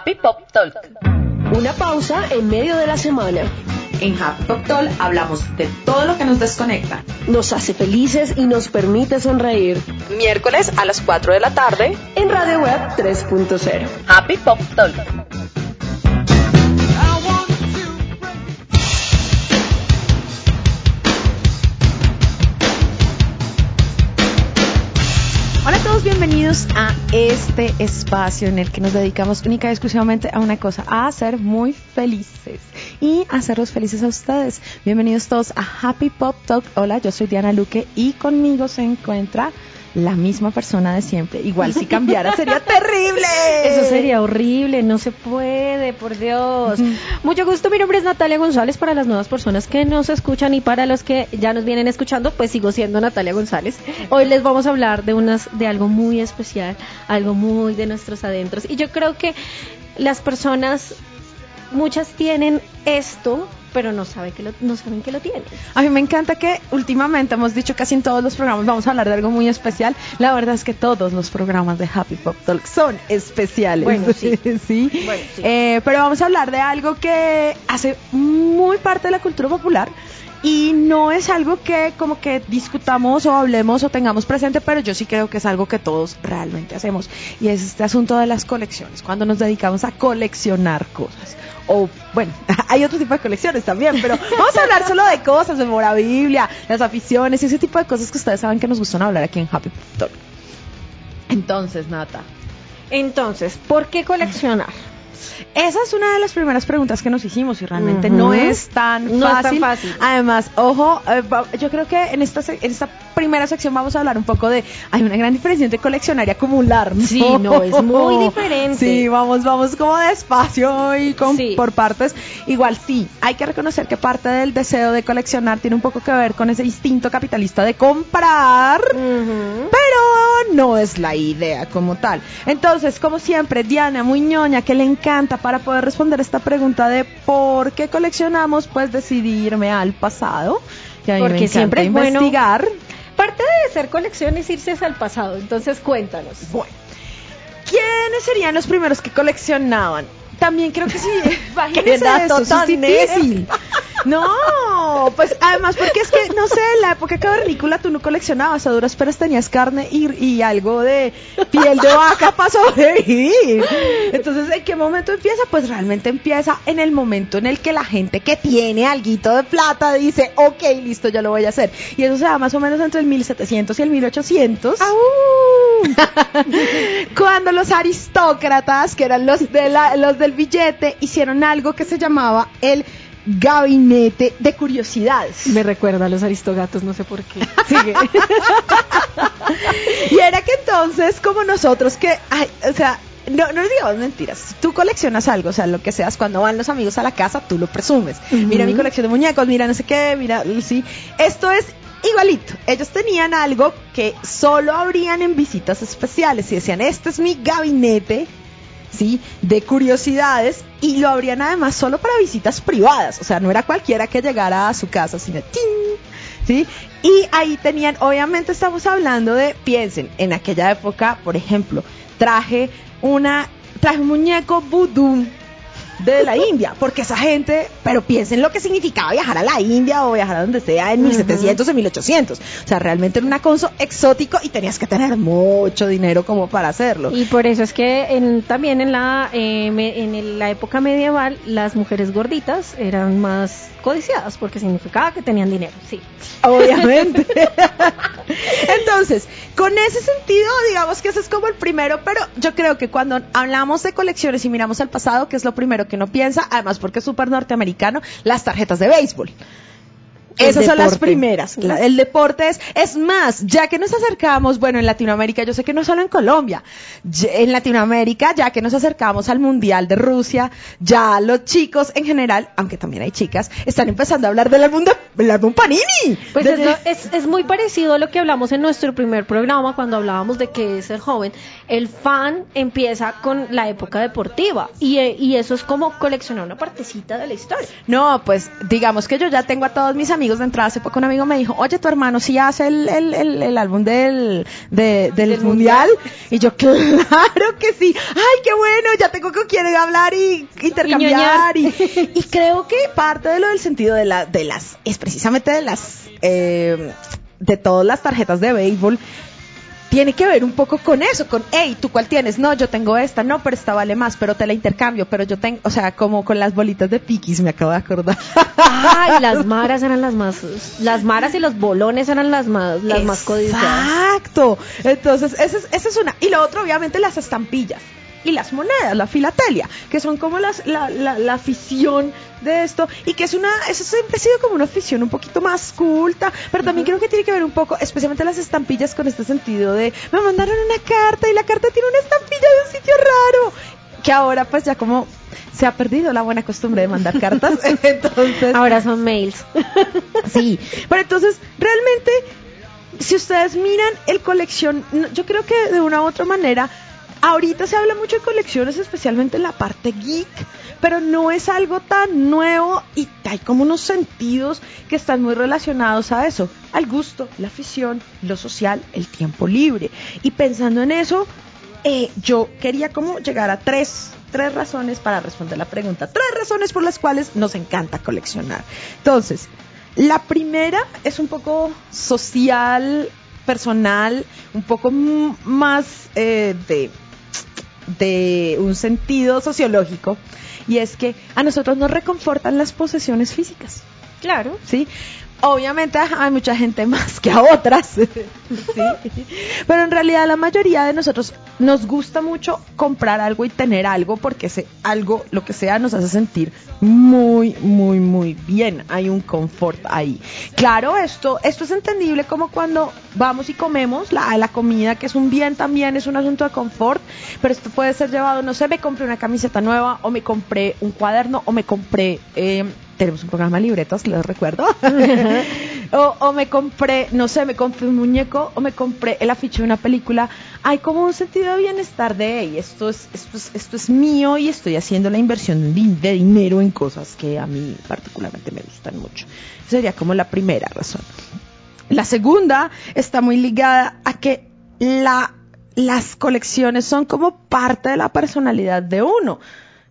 Happy Pop Talk. Una pausa en medio de la semana. En Happy Pop Talk hablamos de todo lo que nos desconecta. Nos hace felices y nos permite sonreír. Miércoles a las 4 de la tarde En Radio Web 3.0. Happy Pop Talk. Bienvenidos a este espacio en el que nos dedicamos única y exclusivamente a una cosa, a ser muy felices y a hacerlos felices a ustedes. Bienvenidos todos a Happy Pop Talk. Hola, yo soy Diana Luque y conmigo se encuentra la misma persona de siempre. Igual si cambiara sería terrible. Eso sería horrible, no se puede, por Dios. Mucho gusto, mi nombre es Natalia González para las nuevas personas que nos escuchan y para los que ya nos vienen escuchando, pues sigo siendo Natalia González. Hoy les vamos a hablar de unas de algo muy especial, algo muy de nuestros adentros y yo creo que las personas muchas tienen esto, pero no saben que lo, no saben que lo tienen. A mí me encanta que últimamente hemos dicho casi en todos los programas vamos a hablar de algo muy especial. La verdad es que todos los programas de Happy Pop Talk son especiales. Bueno, sí. Sí. Bueno, sí. Eh, pero vamos a hablar de algo que hace muy parte de la cultura popular y no es algo que como que discutamos o hablemos o tengamos presente, pero yo sí creo que es algo que todos realmente hacemos y es este asunto de las colecciones, cuando nos dedicamos a coleccionar cosas. O bueno, hay otro tipo de colecciones también, pero vamos a hablar solo de cosas, de Biblia, las aficiones y ese tipo de cosas que ustedes saben que nos gustan hablar aquí en Happy Talk. Entonces, Nata, Entonces, ¿por qué coleccionar? Esa es una de las primeras preguntas que nos hicimos y realmente no es tan No es tan fácil. Además, ojo, eh, yo creo que en esta, en esta primera sección vamos a hablar un poco de, hay una gran diferencia entre coleccionar y acumular. ¿no? Sí, no, es muy diferente. Sí, vamos, vamos como despacio y con, Sí. por partes. Igual sí, hay que reconocer que parte del deseo de coleccionar tiene un poco que ver con ese instinto capitalista de comprar pero no es la idea como tal. Entonces, como siempre, Diana Muñoña, que le encanta para poder responder esta pregunta de por qué coleccionamos, pues decidirme al pasado. Que a mí me Porque siempre es bueno- investigar. Parte de ser colección es irse al pasado, entonces cuéntanos. Bueno, ¿quiénes serían los primeros que coleccionaban? También creo que sí. Imagínense eso, eso es tan difícil. No, pues además porque es que, no sé, en la época cavernícola tú no coleccionabas, a duras penas tenías carne y, y algo de piel de vaca para sobrevivir. Entonces, ¿en qué momento empieza? Pues realmente empieza en el momento en el que la gente que tiene alguito de plata dice, ok, listo, ya lo voy a hacer. Y eso se da más o menos entre el 1700 y el 1800. Cuando los aristócratas, que eran los, de la- los del billete, hicieron algo que se llamaba el gabinete de curiosidades. Me recuerda a los aristogatos, no sé por qué. Sigue. Y era que entonces, como nosotros que, ay, o sea, no, no digamos mentiras. Si Tú coleccionas algo, o sea, lo que seas, cuando van los amigos a la casa, tú lo presumes. Mira mi colección de muñecos, mira no sé qué, mira, sí. Esto es igualito. Ellos tenían algo que solo abrían en visitas especiales y decían, este es mi gabinete. ¿Sí? De curiosidades y lo abrían además solo para visitas privadas, o sea, no era cualquiera que llegara a su casa, sino ¡tin! ¿sí? Y ahí tenían, obviamente estamos hablando de, piensen, en aquella época, por ejemplo, traje una, traje un muñeco vudú de la India, porque esa gente, pero piensen lo que significaba viajar a la India o viajar a donde sea en 1700 o 1800. O sea, realmente era una cosa exótico y tenías que tener mucho dinero como para hacerlo. Y por eso es que en- también en la, eh, me- en la época medieval las mujeres gorditas eran más codiciadas porque significaba que tenían dinero, sí. Obviamente. Entonces, con ese sentido, digamos que ese es como el primero, pero yo creo que cuando hablamos de colecciones y miramos al pasado, que es lo primero que uno piensa, además porque es súper norteamericano, las tarjetas de béisbol. El Esas son las primeras. El deporte es, es más, ya que nos acercamos, bueno, en Latinoamérica, yo sé que no solo en Colombia, en Latinoamérica, ya que nos acercamos al Mundial de Rusia, ya los chicos en general, aunque también hay chicas, están empezando a hablar del álbum, de, del álbum Panini. Pues De- es, es, es muy parecido a lo que hablamos en nuestro primer programa cuando hablábamos de que es ser joven. El fan empieza con la época deportiva y, eh, y eso es como coleccionar una partecita de la historia. No, pues digamos que yo ya tengo a todos mis amigos amigos de entrada. Hace poco un amigo me dijo, oye, tu hermano sí hace el, el, el, el álbum del, de- del, ¿Del mundial? Y yo, claro que sí. Ay, qué bueno, ya tengo con quién hablar y intercambiar. Y, y creo que parte de lo del sentido de, la, de las, es precisamente de las, eh, de todas las tarjetas de béisbol, tiene que ver un poco con eso, con, hey, ¿tú cuál tienes? No, yo tengo esta, no, pero esta vale más, pero te la intercambio, pero yo tengo, o sea, como con las bolitas de piquis, me acabo de acordar. Ay, las maras eran las más, las maras y los bolones eran las más, las más codiciadas. Exacto. Entonces, esa es, esa es una. Y lo otro, obviamente, las estampillas. Y las monedas, la filatelia, que son como las, la, la, la afición de esto, y que es una, eso siempre ha sido como una afición un poquito más culta, pero también creo que tiene que ver un poco, especialmente las estampillas con este sentido de, me mandaron una carta y la carta tiene una estampilla de un sitio raro, que ahora pues ya como se ha perdido la buena costumbre de mandar cartas, entonces... Ahora son mails. Sí, pero entonces realmente, si ustedes miran el colección, yo creo que de una u otra manera, ahorita se habla mucho de colecciones, especialmente en la parte geek, pero no es algo tan nuevo y hay como unos sentidos que están muy relacionados a eso, al gusto, la afición, lo social, el tiempo libre. Y pensando en eso, eh, yo quería como llegar a tres, tres razones para responder la pregunta. Tres razones por las cuales nos encanta coleccionar. Entonces, la primera es un poco social, personal, un poco más eh, de, de un sentido sociológico. Y es que a nosotros nos reconfortan las posesiones físicas. Claro. ¿sí? Obviamente hay mucha gente más que a otras, ¿sí? Pero en realidad la mayoría de nosotros nos gusta mucho comprar algo y tener algo porque ese algo, lo que sea, nos hace sentir muy, muy, muy bien. Hay un confort ahí. Claro, esto, esto es entendible como cuando vamos y comemos la, la comida, que es un bien también, es un asunto de confort, pero esto puede ser llevado, no sé, me compré una camiseta nueva o me compré un cuaderno o me compré... eh, tenemos un programa de libretos, les recuerdo. o, o me compré, no sé, me compré un muñeco o me compré el afiche de una película. Hay como un sentido de bienestar de, "Ey, esto es, esto es, esto es mío y estoy haciendo la inversión de dinero en cosas que a mí particularmente me gustan mucho. Sería como la primera razón. La segunda está muy ligada a que la, las colecciones son como parte de la personalidad de uno.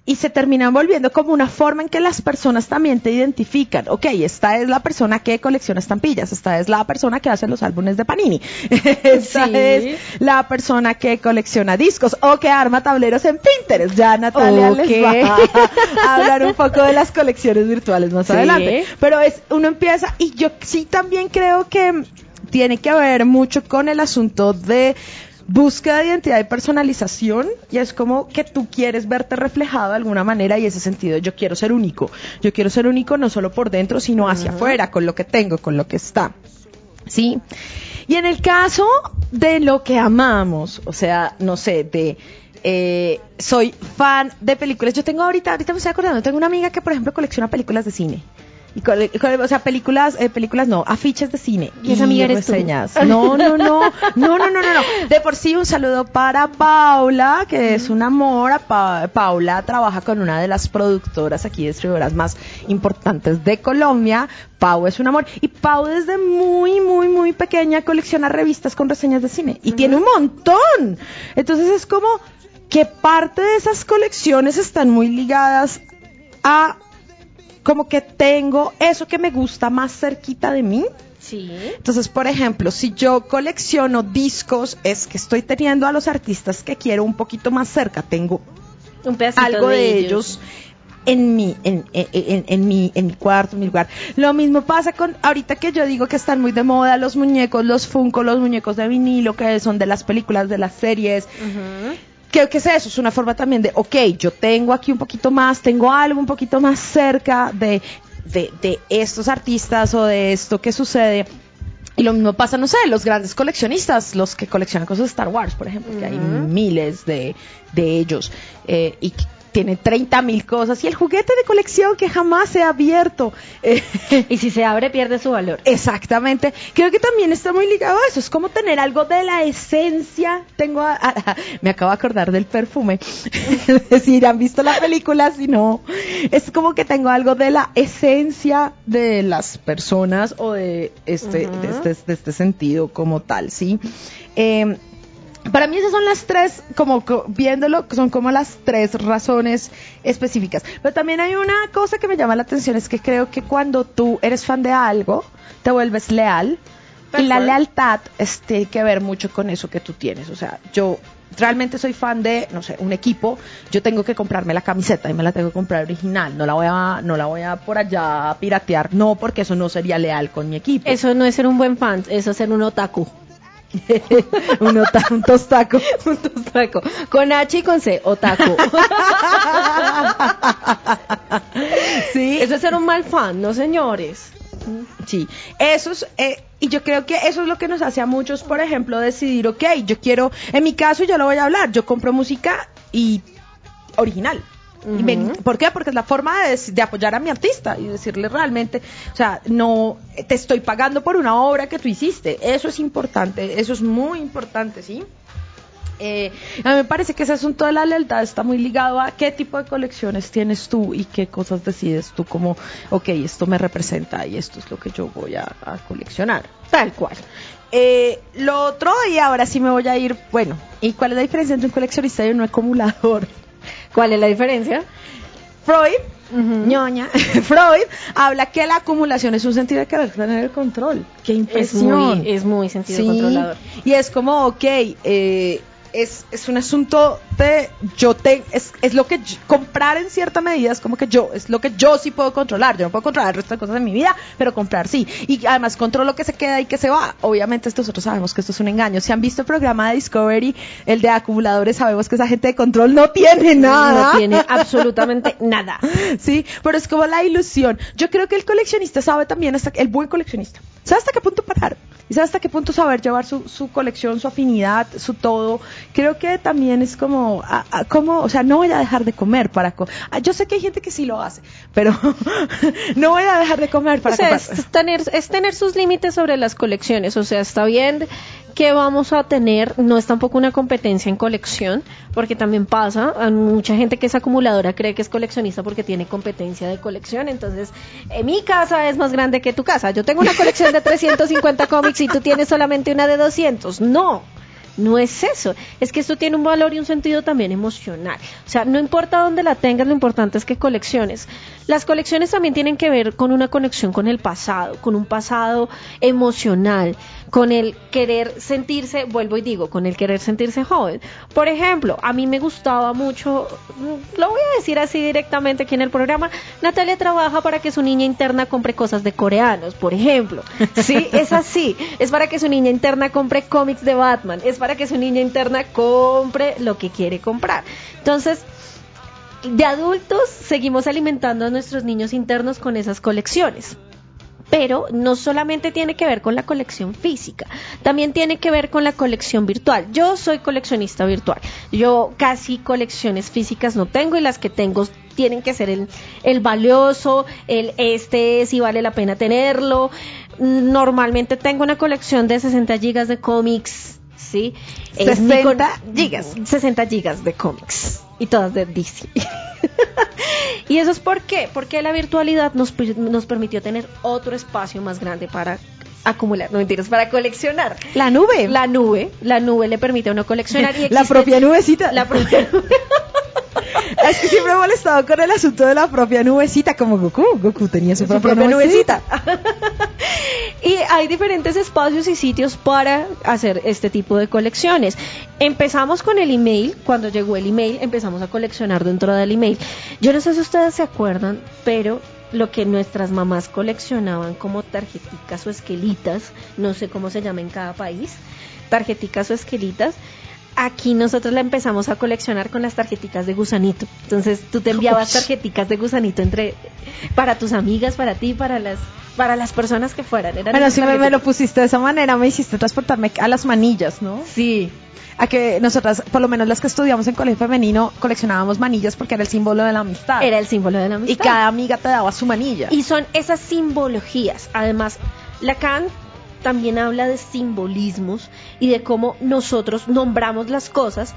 Y se terminan volviendo como una forma en que las personas también te identifican. Ok, esta es la persona que colecciona estampillas, esta es la persona que hace los álbumes de Panini, esta Sí. es la persona que colecciona discos o que arma tableros en Pinterest. Ya Natalia les Ok. va a hablar un poco de las colecciones virtuales más Sí. adelante. Pero es, uno empieza, y yo sí también creo que tiene que ver mucho con el asunto de búsqueda de identidad y personalización y es como que tú quieres verte reflejado de alguna manera y ese sentido yo quiero ser único. Yo quiero ser único no solo por dentro sino hacia afuera con lo que tengo con lo que está. Sí y en el caso de lo que amamos o sea no sé de eh, soy fan de películas. Yo tengo ahorita ahorita me estoy acordando tengo una amiga que por ejemplo colecciona películas de cine y o sea, películas, eh, películas no, afiches de cine. ¿Y esa amiga eres tú? reseñas. No, no, no, no, no, no, no, no. De por sí un saludo para Paula, que es un amor. A Pa- Paula trabaja con una de las productoras aquí, distribuidoras más importantes de Colombia. Pau es un amor. Y Pau desde muy, muy, muy pequeña colecciona revistas con reseñas de cine. Y tiene un montón. Entonces es como que parte de esas colecciones están muy ligadas a como que tengo eso que me gusta más cerquita de mí. Sí. Entonces, por ejemplo, si yo colecciono discos, es que estoy teniendo a los artistas que quiero un poquito más cerca. Tengo Un algo de, ellos. en mi, en, en, en- en mi, en mi cuarto, en mi lugar. Lo mismo pasa con, ahorita que yo digo que están muy de moda los muñecos, los Funko, los muñecos de vinilo, que son de las películas, de las series. Ujú. ¿Qué, qué es eso? Es una forma también de, ok, yo tengo aquí un poquito más, tengo algo un poquito más cerca de, de, de estos artistas o de esto que sucede. Y lo mismo pasa, no sé, los grandes coleccionistas, los que coleccionan cosas de Star Wars, por ejemplo, que hay miles de, de ellos. eh, y que tiene 30 mil cosas y el juguete de colección que jamás se ha abierto. Eh, Y si se abre, pierde su valor. Exactamente. Creo que también está muy ligado a eso. Es como tener algo de la esencia. Tengo, a- a- me acabo de acordar del perfume. si han visto la película, si no, es como que tengo algo de la esencia de las personas o de este, de este, de este sentido como tal, sí. Eh, para mí esas son las tres, como co- viéndolo, son como las tres razones específicas. Pero también hay una cosa que me llama la atención, es que creo que cuando tú eres fan de algo, te vuelves leal. Y la lealtad es- tiene que ver mucho con eso que tú tienes. O sea, yo realmente soy fan de, no sé, un equipo, yo tengo que comprarme la camiseta y me la tengo que comprar original. No la voy a, no la voy a por allá piratear. No, porque eso no sería leal con mi equipo. Eso no es ser un buen fan, eso es ser un otaku. un, un tostaco. Un tostaco. Con H y con C, otaku. sí, Eso es ser un mal fan, no señores. Sí, eso es, eh, y yo creo que eso es lo que nos hace a muchos, por ejemplo, decidir, ok, yo quiero, en mi caso yo lo voy a hablar, yo compro música y original. Y me-. ¿Por qué? Porque es la forma de, de apoyar a mi artista y decirle realmente, o sea, no te estoy pagando por una obra que tú hiciste. Eso es importante, eso es muy importante, ¿sí? Eh, a mí me parece que ese asunto de la lealtad está muy ligado a qué tipo de colecciones tienes tú y qué cosas decides tú como, ok, esto me representa y esto es lo que yo voy a, a coleccionar. Tal cual. Eh, lo otro, y ahora sí me voy a ir, bueno, ¿y cuál es la diferencia entre un coleccionista y un acumulador? ¿Cuál es la diferencia? Freud, ñoña, Freud habla que la acumulación es un sentido de querer tener el control. ¡Qué Es impresión! muy, es muy sentido Sí, controlador. Y es como, ok, eh, es, es un asunto yo te es, es lo que yo- comprar en cierta medida es como que yo es lo que yo sí puedo controlar yo no puedo controlar el resto de cosas en mi vida pero comprar sí y además controlo que se queda y que se va obviamente nosotros sabemos que esto es un engaño si han visto el programa de Discovery el de acumuladores sabemos que esa gente de control no tiene nada No tiene absolutamente nada. Sí, pero es como la ilusión. Yo creo que el coleccionista sabe también, hasta el buen coleccionista, sabe hasta qué punto parar. Y sabe hasta qué punto saber llevar su, su colección, su afinidad, su todo. Creo que también es como, a- a- como, o sea, no voy a dejar de comer para... co- Ah, yo sé que hay gente que sí lo hace, pero no voy a dejar de comer para o sea, es tener, es tener sus límites sobre las colecciones. O sea, está bien que vamos a tener, no es tampoco una competencia en colección, porque también pasa, mucha gente que es acumuladora cree que es coleccionista porque tiene competencia de colección. Entonces, en mi casa es más grande que tu casa. Yo tengo una colección de 350 cómics y tú tienes solamente una de 200. No. No es eso, es que esto tiene un valor y un sentido también emocional. O sea, no importa dónde la tengas, lo importante es que colecciones. Las colecciones también tienen que ver con una conexión con el pasado, con un pasado emocional, con el querer sentirse, vuelvo y digo, con el querer sentirse joven. Por ejemplo, a mí me gustaba mucho, lo voy a decir así directamente aquí en el programa, Natalia trabaja para que su niña interna compre cosas de coreanos, por ejemplo. Sí, es así. Es para que su niña interna compre cómics de Batman, es para que su niña interna compre lo que quiere comprar. Entonces, de adultos seguimos alimentando a nuestros niños internos con esas colecciones. Pero no solamente tiene que ver con la colección física, también tiene que ver con la colección virtual. Yo soy coleccionista virtual. Yo casi colecciones físicas no tengo y las que tengo tienen que ser el, el valioso, el este si vale la pena tenerlo. Normalmente tengo una colección de 60 gigas de cómics, ¿sí? Es mi 60 gigas. 60 gigas de cómics y todas de DC. y eso es por qué? Porque la virtualidad nos, nos permitió tener otro espacio más grande para acumular, no mentiras, para coleccionar. La nube. La nube, la nube le permite a uno coleccionar y La propia nubecita. La propia nube. Es que siempre he molestado con el asunto de la propia nubecita, como Goku. Goku tenía su, propia, nubecita. Y hay diferentes espacios y sitios para hacer este tipo de colecciones. Empezamos con el email, cuando llegó el email empezamos a coleccionar dentro del email. Yo no sé si ustedes se acuerdan, pero lo que nuestras mamás coleccionaban como tarjeticas o esquelitas, no sé cómo se llama en cada país, tarjeticas o esquelitas, aquí nosotros la empezamos a coleccionar con las tarjeticas de gusanito. Entonces tú te enviabas tarjeticas de gusanito entre para tus amigas, para ti, para las para las personas que fueran. Eran Bueno, si me, me lo pusiste de esa manera, me hiciste transportarme a las manillas, ¿no? Sí. A que nosotras, por lo menos las que estudiamos en colegio femenino, coleccionábamos manillas porque era el símbolo de la amistad. Era el símbolo de la y amistad. cada amiga te daba su manilla. Y son esas simbologías. Además, Lacan también habla de simbolismos y de cómo nosotros nombramos las cosas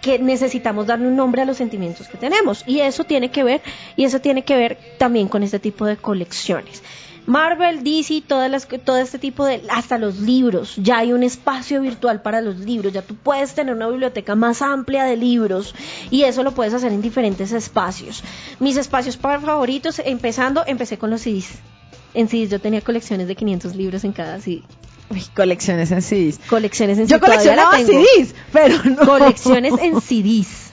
porque necesitamos darle un nombre a los sentimientos que tenemos. Y eso tiene que ver, y eso tiene que ver también con este tipo de colecciones. Marvel, DC, todas las, todo este tipo de, hasta los libros, ya hay un espacio virtual para los libros, ya tú puedes tener una biblioteca más amplia de libros y eso lo puedes hacer en diferentes espacios. Mis espacios favoritos, empezando, empecé con los CDs. En CDs yo tenía colecciones de 500 libros en cada CD. Uy, colecciones en CDs. Colecciones en Yo CD, todavía la coleccionaba. CDs, pero no. Colecciones en CDs.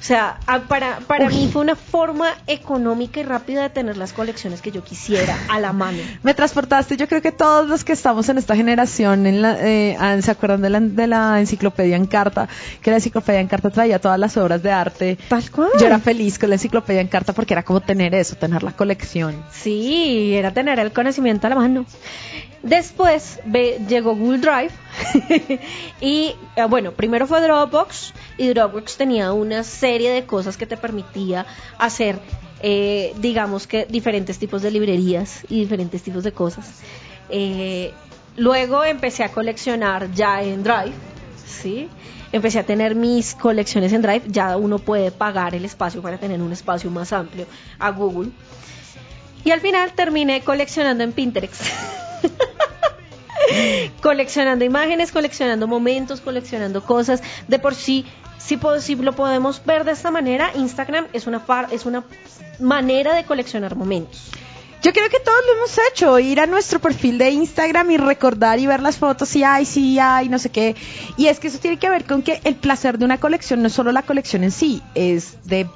O sea, para, para mí fue una forma económica y rápida de tener las colecciones que yo quisiera a la mano. Me transportaste, yo creo que todos los que estamos en esta generación, en la, eh, ah, ¿se acuerdan de la, de la enciclopedia en carta? Que la enciclopedia en carta traía todas las obras de arte. Tal cual. Yo era feliz con la enciclopedia en carta porque era como tener eso, tener la colección. Sí, era tener el conocimiento a la mano. Después ve- llegó Google Drive y eh, bueno, primero fue Dropbox y Dropbox tenía una serie de cosas que te permitía hacer, eh, digamos que diferentes tipos de librerías y diferentes tipos de cosas. Eh, luego empecé a coleccionar ya en Drive, ¿sí? Empecé a tener mis colecciones en Drive, ya uno puede pagar el espacio para tener un espacio más amplio a Google. Y al final terminé coleccionando en Pinterest. coleccionando imágenes, coleccionando momentos, coleccionando cosas. De por sí, si, lo podemos ver de esta manera, Instagram es una, par- es una manera de coleccionar momentos. Yo creo que todos lo hemos hecho, ir a nuestro perfil de Instagram y recordar y ver las fotos y ay, sí, ay, no sé qué. Y es que eso tiene que ver con que el placer de una colección no es solo la colección en sí, es de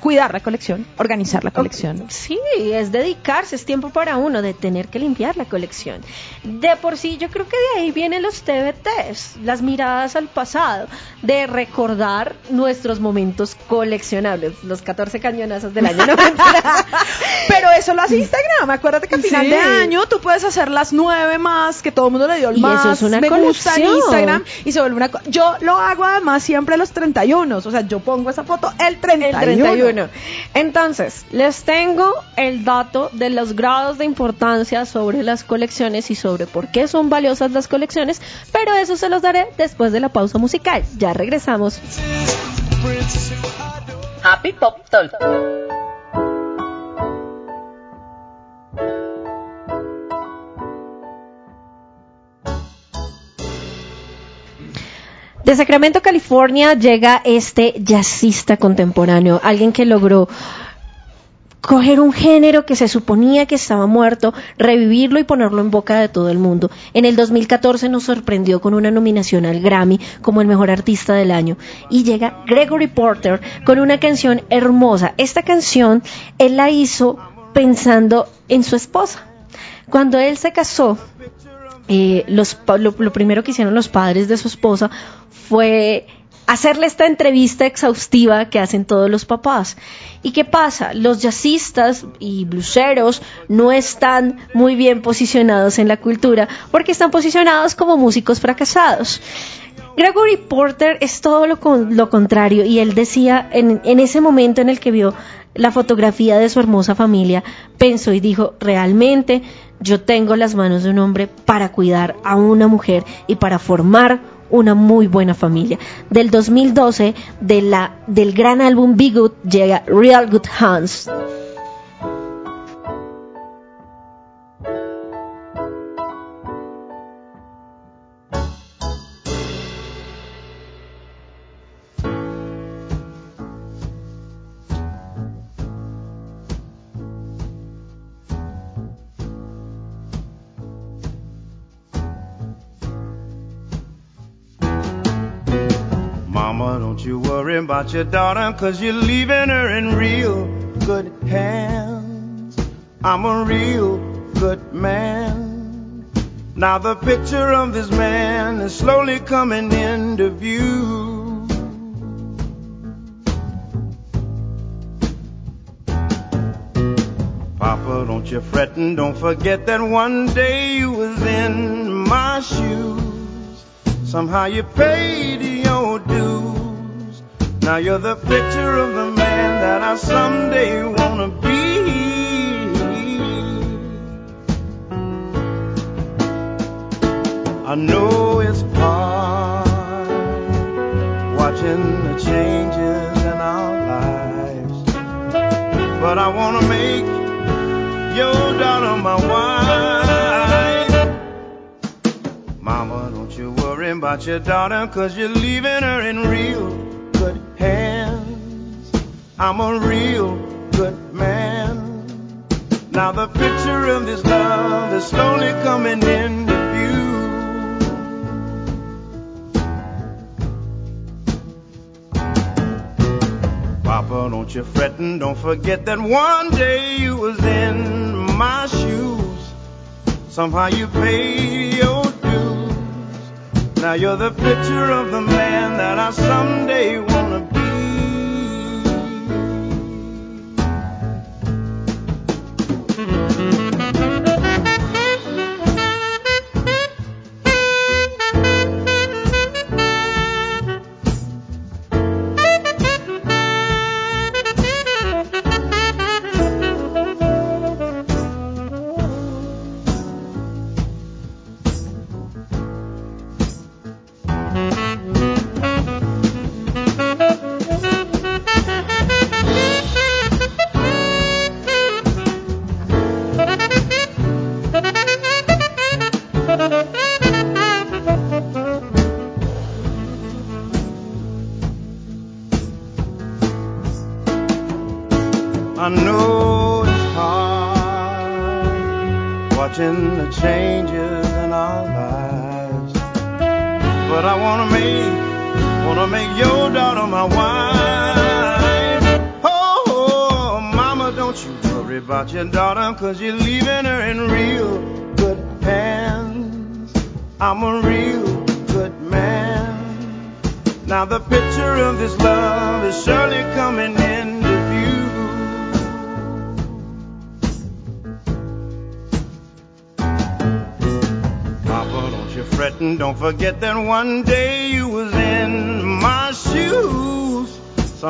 cuidar la colección, organizar la colección. Sí, es dedicarse, es tiempo para uno de tener que limpiar la colección. De por sí, yo creo que de ahí vienen los TBTs, las miradas al pasado, de recordar nuestros momentos coleccionables, los 14 cañonazos del año 90. Pero eso lo hace Instagram. Acuérdate que a final Sí. de año tú puedes hacer las nueve más, que todo el mundo le dio el Y más. eso es una me gusta en colección. Instagram y se vuelve una. Yo lo hago además siempre los 31. O sea, yo pongo esa foto el 31. El 31. Entonces, les tengo el dato de los grados de importancia sobre las colecciones y sobre por qué son valiosas las colecciones, pero eso se los daré después de la pausa musical. Ya regresamos. Happy Pop Talk. De Sacramento, California, llega este jazzista contemporáneo, alguien que logró coger un género que se suponía que estaba muerto, revivirlo y ponerlo en boca de todo el mundo. En el 2014 nos sorprendió con una nominación al Grammy como el mejor artista del año. Y llega Gregory Porter con una canción hermosa. Esta canción él la hizo pensando en su esposa. Cuando él se casó, eh, los, lo, lo primero que hicieron los padres de su esposa fue hacerle esta entrevista exhaustiva que hacen todos los papás. ¿Y qué pasa? Los jazzistas y bluseros no están muy bien posicionados en la cultura porque están posicionados como músicos fracasados. Gregory Porter es todo lo, con- lo contrario y él decía en, en ese momento en el que vio la fotografía de su hermosa familia, pensó y dijo, realmente yo tengo las manos de un hombre para cuidar a una mujer y para formar una muy buena familia. Del 2012, de la, del gran álbum Be Good, llega Real Good Hands. About your daughter, cause you're leaving her in real good hands. I'm a real good man. Now the picture of this man is slowly coming into view. Papa, don't you fret and don't forget that one day you was in my shoes. Somehow you paid your. Now you're the picture of the man that I someday wanna be. I know it's hard watching the changes in our lives, but I wanna make your daughter my wife. Mama, don't you worry about your daughter, cause you're leaving her in real. I'm a real good man. Now the picture of this love is slowly coming into view. Papa, don't you fret and don't forget that one day you was in my shoes. Somehow you paid your dues. Now you're the picture of the man that I someday wanna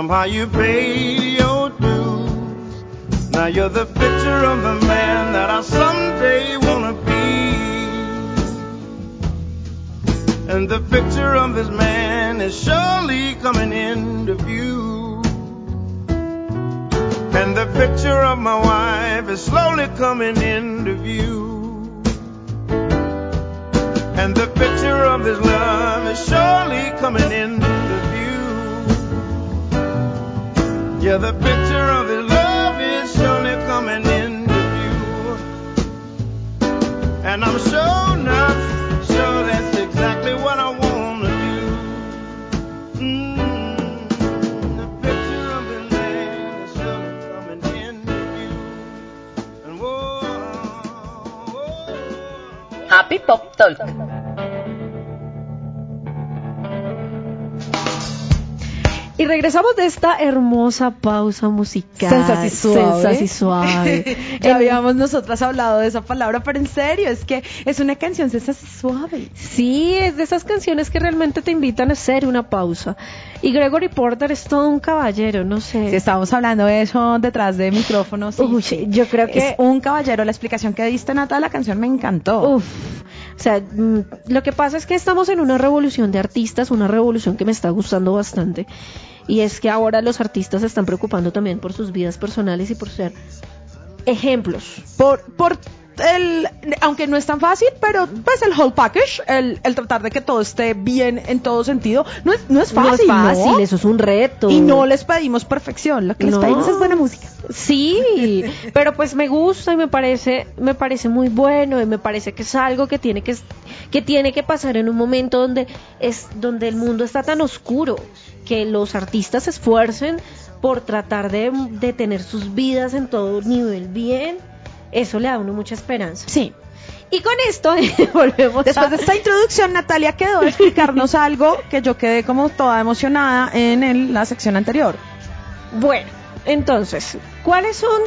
Somehow you paid your dues. Now you're the picture of the man that I someday wanna be. And the picture of this man is surely coming into view. And the picture of my wife is slowly coming into view. And the picture of this love is surely coming into Yeah, the picture of this love is surely coming into view. And I'm sure enough, sure that's exactly what I want to do. Mm, the picture of this man is surely coming into view. Happy Pop Talk. Regresamos de esta hermosa pausa musical. Sensasi suave. Sensasi suave. ya habíamos nosotras hablado de esa palabra, pero en serio, es que es una canción sensasi suave. Sí, es de esas canciones que realmente te invitan a hacer una pausa. Y Gregory Porter es todo un caballero, no sé. Si estábamos hablando de eso detrás de micrófonos, sí, Uy, sí. yo creo que es un caballero. La explicación que diste, Nata, de la canción me encantó. Uf, o sea, mm, lo que pasa es que estamos en una revolución de artistas, una revolución que me está gustando bastante. Y es que ahora los artistas se están preocupando también por sus vidas personales y por ser ejemplos. Por, por el, aunque no es tan fácil, pero pues el whole package, el, el tratar de que todo esté bien en todo sentido, no es, no es fácil. no es fácil, ¿no? eso es un reto. Y no les pedimos perfección, lo que les pedimos es buena música. Sí, pero pues me gusta y me parece, me parece muy bueno y me parece que es algo que tiene que, que tiene que pasar en un momento donde es, donde el mundo está tan oscuro, que los artistas se esfuercen por tratar de, de tener sus vidas en todo nivel bien, eso le da a uno mucha esperanza. Sí. Y con esto volvemos Después a- de esta introducción, Natalia quedó explicarnos algo que yo quedé como toda emocionada en el- la sección anterior. Bueno, entonces, ¿cuáles son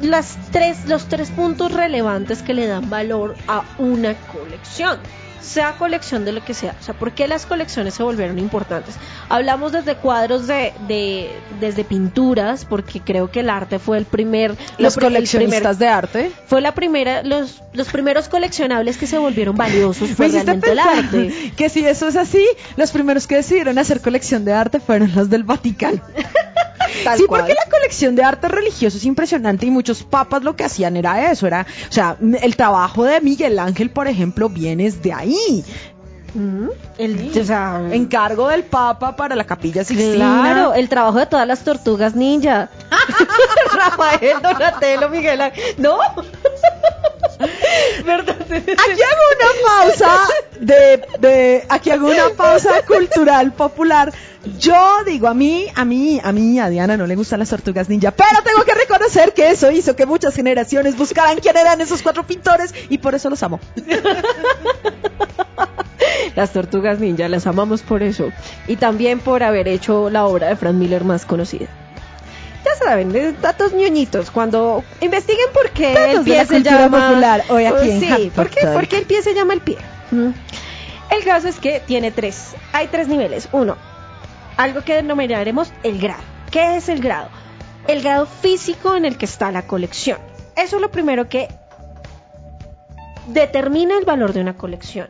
las tres, los tres puntos relevantes que le dan valor a una colección sea colección de lo que sea. O sea, ¿por qué las colecciones se volvieron importantes? Hablamos desde cuadros de, de desde pinturas, porque creo que el arte fue el primer... Los lo coleccionistas de arte. fue la primera, los, los primeros coleccionables que se volvieron valiosos fue realmente el arte. que si eso es así, los primeros que decidieron hacer colección de arte fueron los del Vaticano. Tal sí, cual. porque la colección de arte religioso es impresionante y muchos papas lo que hacían era eso, era, o sea, el trabajo de Miguel Ángel, por ejemplo, viene de ahí. Mm, el, o sea, Encargo del papa para la capilla Sixtina. Claro, el trabajo de todas las tortugas ninja. Rafael, Donatello, Miguel. No. ¿Verdad? Aquí hago una pausa de, de, aquí hago una pausa cultural popular. Yo digo, a mí, a mí, a mí, a Diana no le gustan las tortugas ninja, pero tengo que reconocer que eso hizo que muchas generaciones buscaran quién eran esos cuatro pintores y por eso los amo. Las tortugas ninja, las amamos por eso. Y también por haber hecho la obra de Frank Miller más conocida. Ya saben, datos ñoñitos. Cuando investiguen por qué Datos el de pie la se llama. popular, hoy aquí en sí, Happy ¿por qué, Factor. por qué el pie se llama el pie? Mm. El caso es que tiene tres. Hay tres niveles. Uno, algo que denominaremos el grado. ¿Qué es el grado? El grado físico en el que está la colección. Eso es lo primero que determina el valor de una colección.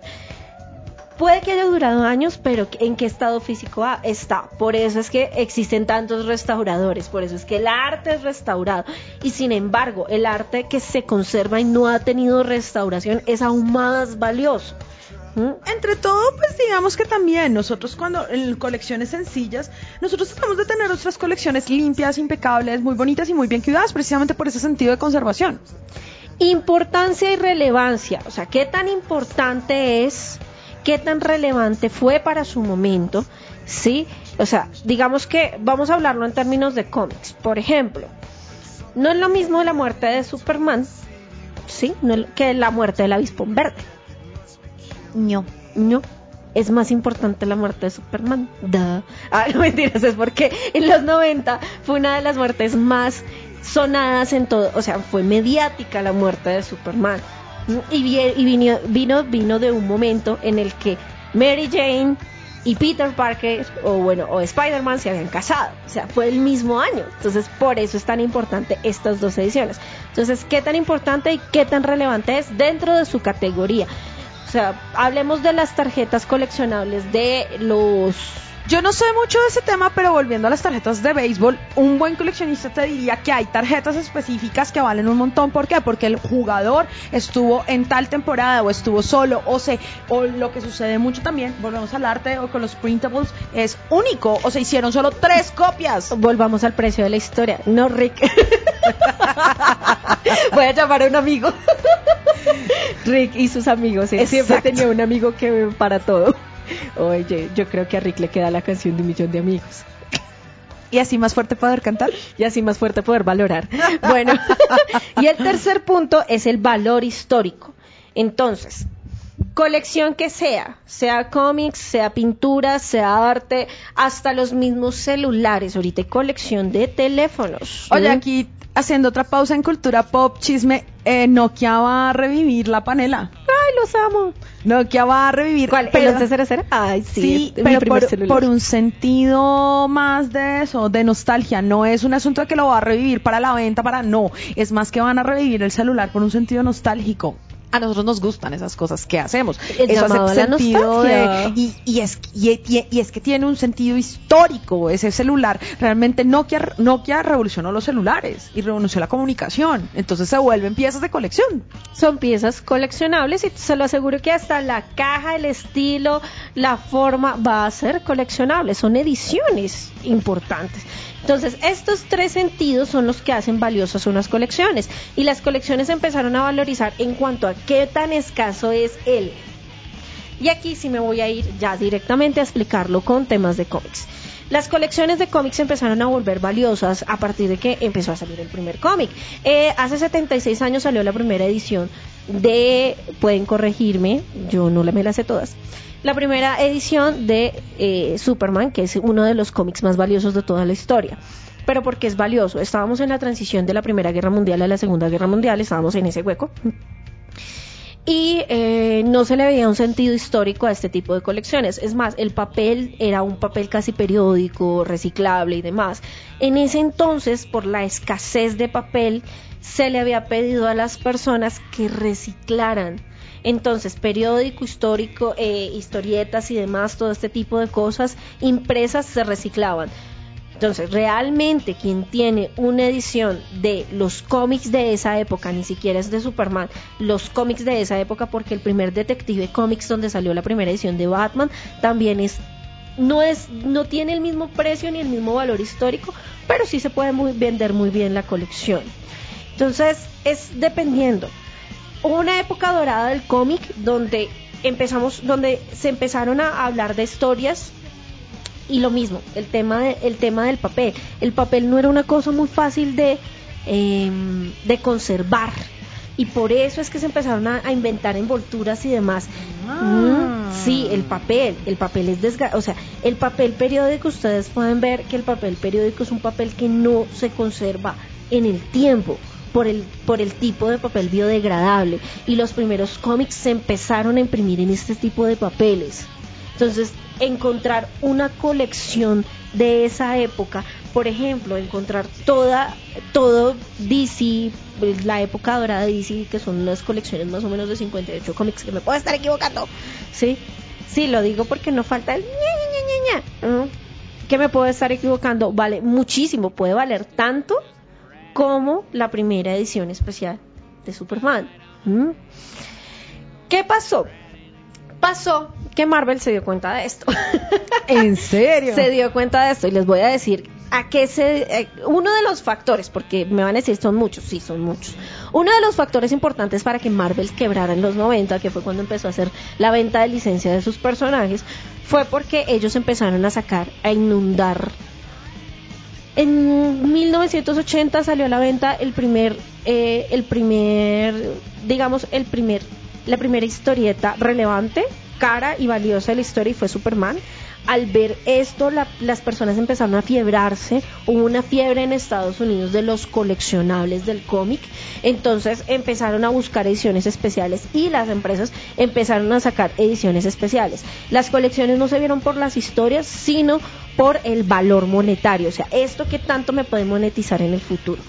Puede que haya durado años, pero ¿en qué estado físico está? Por eso es que existen tantos restauradores, por eso es que el arte es restaurado. Y sin embargo, el arte que se conserva y no ha tenido restauración es aún más valioso. ¿Mm? Entre todo, pues digamos que también nosotros cuando en colecciones sencillas, nosotros tratamos de tener nuestras colecciones limpias, impecables, muy bonitas y muy bien cuidadas, precisamente por ese sentido de conservación. Importancia y relevancia, o sea, qué tan importante es, qué tan relevante fue para su momento, ¿sí? O sea, digamos que vamos a hablarlo en términos de cómics. Por ejemplo, no es lo mismo la muerte de Superman, ¿sí? No que la muerte del avispón verde. No. No. Es más importante la muerte de Superman. Duh. Ah, no mentiras, es porque en los 90 fue una de las muertes más sonadas en todo, o sea, fue mediática la muerte de Superman. Y vino, vino, vino de un momento en el que Mary Jane y Peter Parker, o bueno, o Spider-Man se habían casado. O sea, fue el mismo año. Entonces, por eso es tan importante estas dos ediciones. Entonces, ¿qué tan importante y qué tan relevante es dentro de su categoría? O sea, hablemos de las tarjetas coleccionables de los... Yo no sé mucho de ese tema, pero volviendo a las tarjetas de béisbol, un buen coleccionista te diría que hay tarjetas específicas que valen un montón. ¿Por qué? Porque el jugador estuvo en tal temporada o estuvo solo o se o lo que sucede mucho también, volvemos al arte o con los printables, es único o se hicieron solo tres copias. Volvamos al precio de la historia. No, Rick. Voy a llamar a un amigo. Rick y sus amigos. Él siempre tenía un amigo que para todo. Oye, yo creo que a Rick le queda la canción de un millón de amigos. Y así más fuerte poder cantar. y así más fuerte poder valorar. Bueno, y el tercer punto es el valor histórico. Entonces, colección que sea, sea cómics, sea pintura, sea arte, hasta los mismos celulares. Ahorita hay colección de teléfonos. Oye, ¿Mm? aquí haciendo otra pausa en cultura pop, chisme, eh, Nokia va a revivir la panela. Ay, los amo. Nokia va a revivir. ¿Cuál? pero- ¿El 1100? Ay, sí. Sí, es mi pero primer por, celular. por un sentido más de eso, de nostalgia. No es un asunto de que lo va a revivir para la venta, para no. Es más que van a revivir el celular por un sentido nostálgico. A nosotros nos gustan esas cosas que hacemos. El Eso hace sentido de, y, y es, y, y- y es que tiene un sentido histórico ese celular. Realmente Nokia, Nokia revolucionó los celulares y revolucionó la comunicación. Entonces se vuelven piezas de colección. Son piezas coleccionables y se lo aseguro que hasta la caja, el estilo, la forma va a ser coleccionable. Son ediciones importantes. Entonces, estos tres sentidos son los que hacen valiosas unas colecciones. Y las colecciones empezaron a valorizar en cuanto a qué tan escaso es él. Y aquí sí me voy a ir ya directamente a explicarlo con temas de cómics. Las colecciones de cómics empezaron a volver valiosas a partir de que empezó a salir el primer cómic. Eh, hace 76 años salió la primera edición de, pueden corregirme, yo no me las sé todas, la primera edición de eh, Superman, que es uno de los cómics más valiosos de toda la historia. pero porque es valioso. Estábamos en la transición de la Primera Guerra Mundial a la Segunda Guerra Mundial, estábamos en ese hueco. Y eh, no se le veía un sentido histórico a este tipo de colecciones. Es más, el papel era un papel casi periódico, reciclable y demás. En ese entonces, por la escasez de papel, se le había pedido a las personas que reciclaran. Entonces, periódico histórico, eh, historietas y demás, todo este tipo de cosas impresas se reciclaban. Entonces, realmente quien tiene una edición de los cómics de esa época, ni siquiera es de Superman, los cómics de esa época, porque el primer Detective Comics donde salió la primera edición de Batman también es no es no tiene el mismo precio ni el mismo valor histórico, pero sí se puede muy- vender muy bien la colección. Entonces, es dependiendo. Hubo una época dorada del cómic donde empezamos donde se empezaron a hablar de historias y lo mismo, el tema, de- el tema del papel. El papel no era una cosa muy fácil de, em, de conservar. Y por eso es que se empezaron a, a inventar envolturas y demás. Mm, sí, el papel. El papel es desga O sea, el papel periódico, ustedes pueden ver que el papel periódico es un papel que no se conserva en el tiempo. Por el, por el tipo de papel biodegradable. Y los primeros cómics se empezaron a imprimir en este tipo de papeles. Entonces, encontrar una colección de esa época, por ejemplo, encontrar toda, todo DC, pues, la época dorada de DC, que son unas colecciones más o menos de 58 cómics, que me puedo estar equivocando, ¿sí? Sí, lo digo porque no falta el ña, ña, ña, ña, me puedo estar equivocando, vale muchísimo, puede valer tanto como la primera edición especial de Superman. ¿Mm? ¿Qué pasó? Pasó que Marvel se dio cuenta de esto. ¿En serio? se dio cuenta de esto y les voy a decir a qué se eh, uno de los factores porque me van a decir son muchos sí son muchos uno de los factores importantes para que Marvel quebrara en los 90 que fue cuando empezó a hacer la venta de licencia de sus personajes fue porque ellos empezaron a sacar a inundar en 1980 salió a la venta el primer eh, el primer digamos el primer la primera historieta relevante cara y valiosa de la historia y fue Superman. Al ver esto, la- las personas empezaron a fiebrarse, hubo una fiebre en Estados Unidos de los coleccionables del cómic, entonces empezaron a buscar ediciones especiales y las empresas empezaron a sacar ediciones especiales. Las colecciones no se vieron por las historias, sino por el valor monetario, o sea, esto que tanto me puede monetizar en el futuro.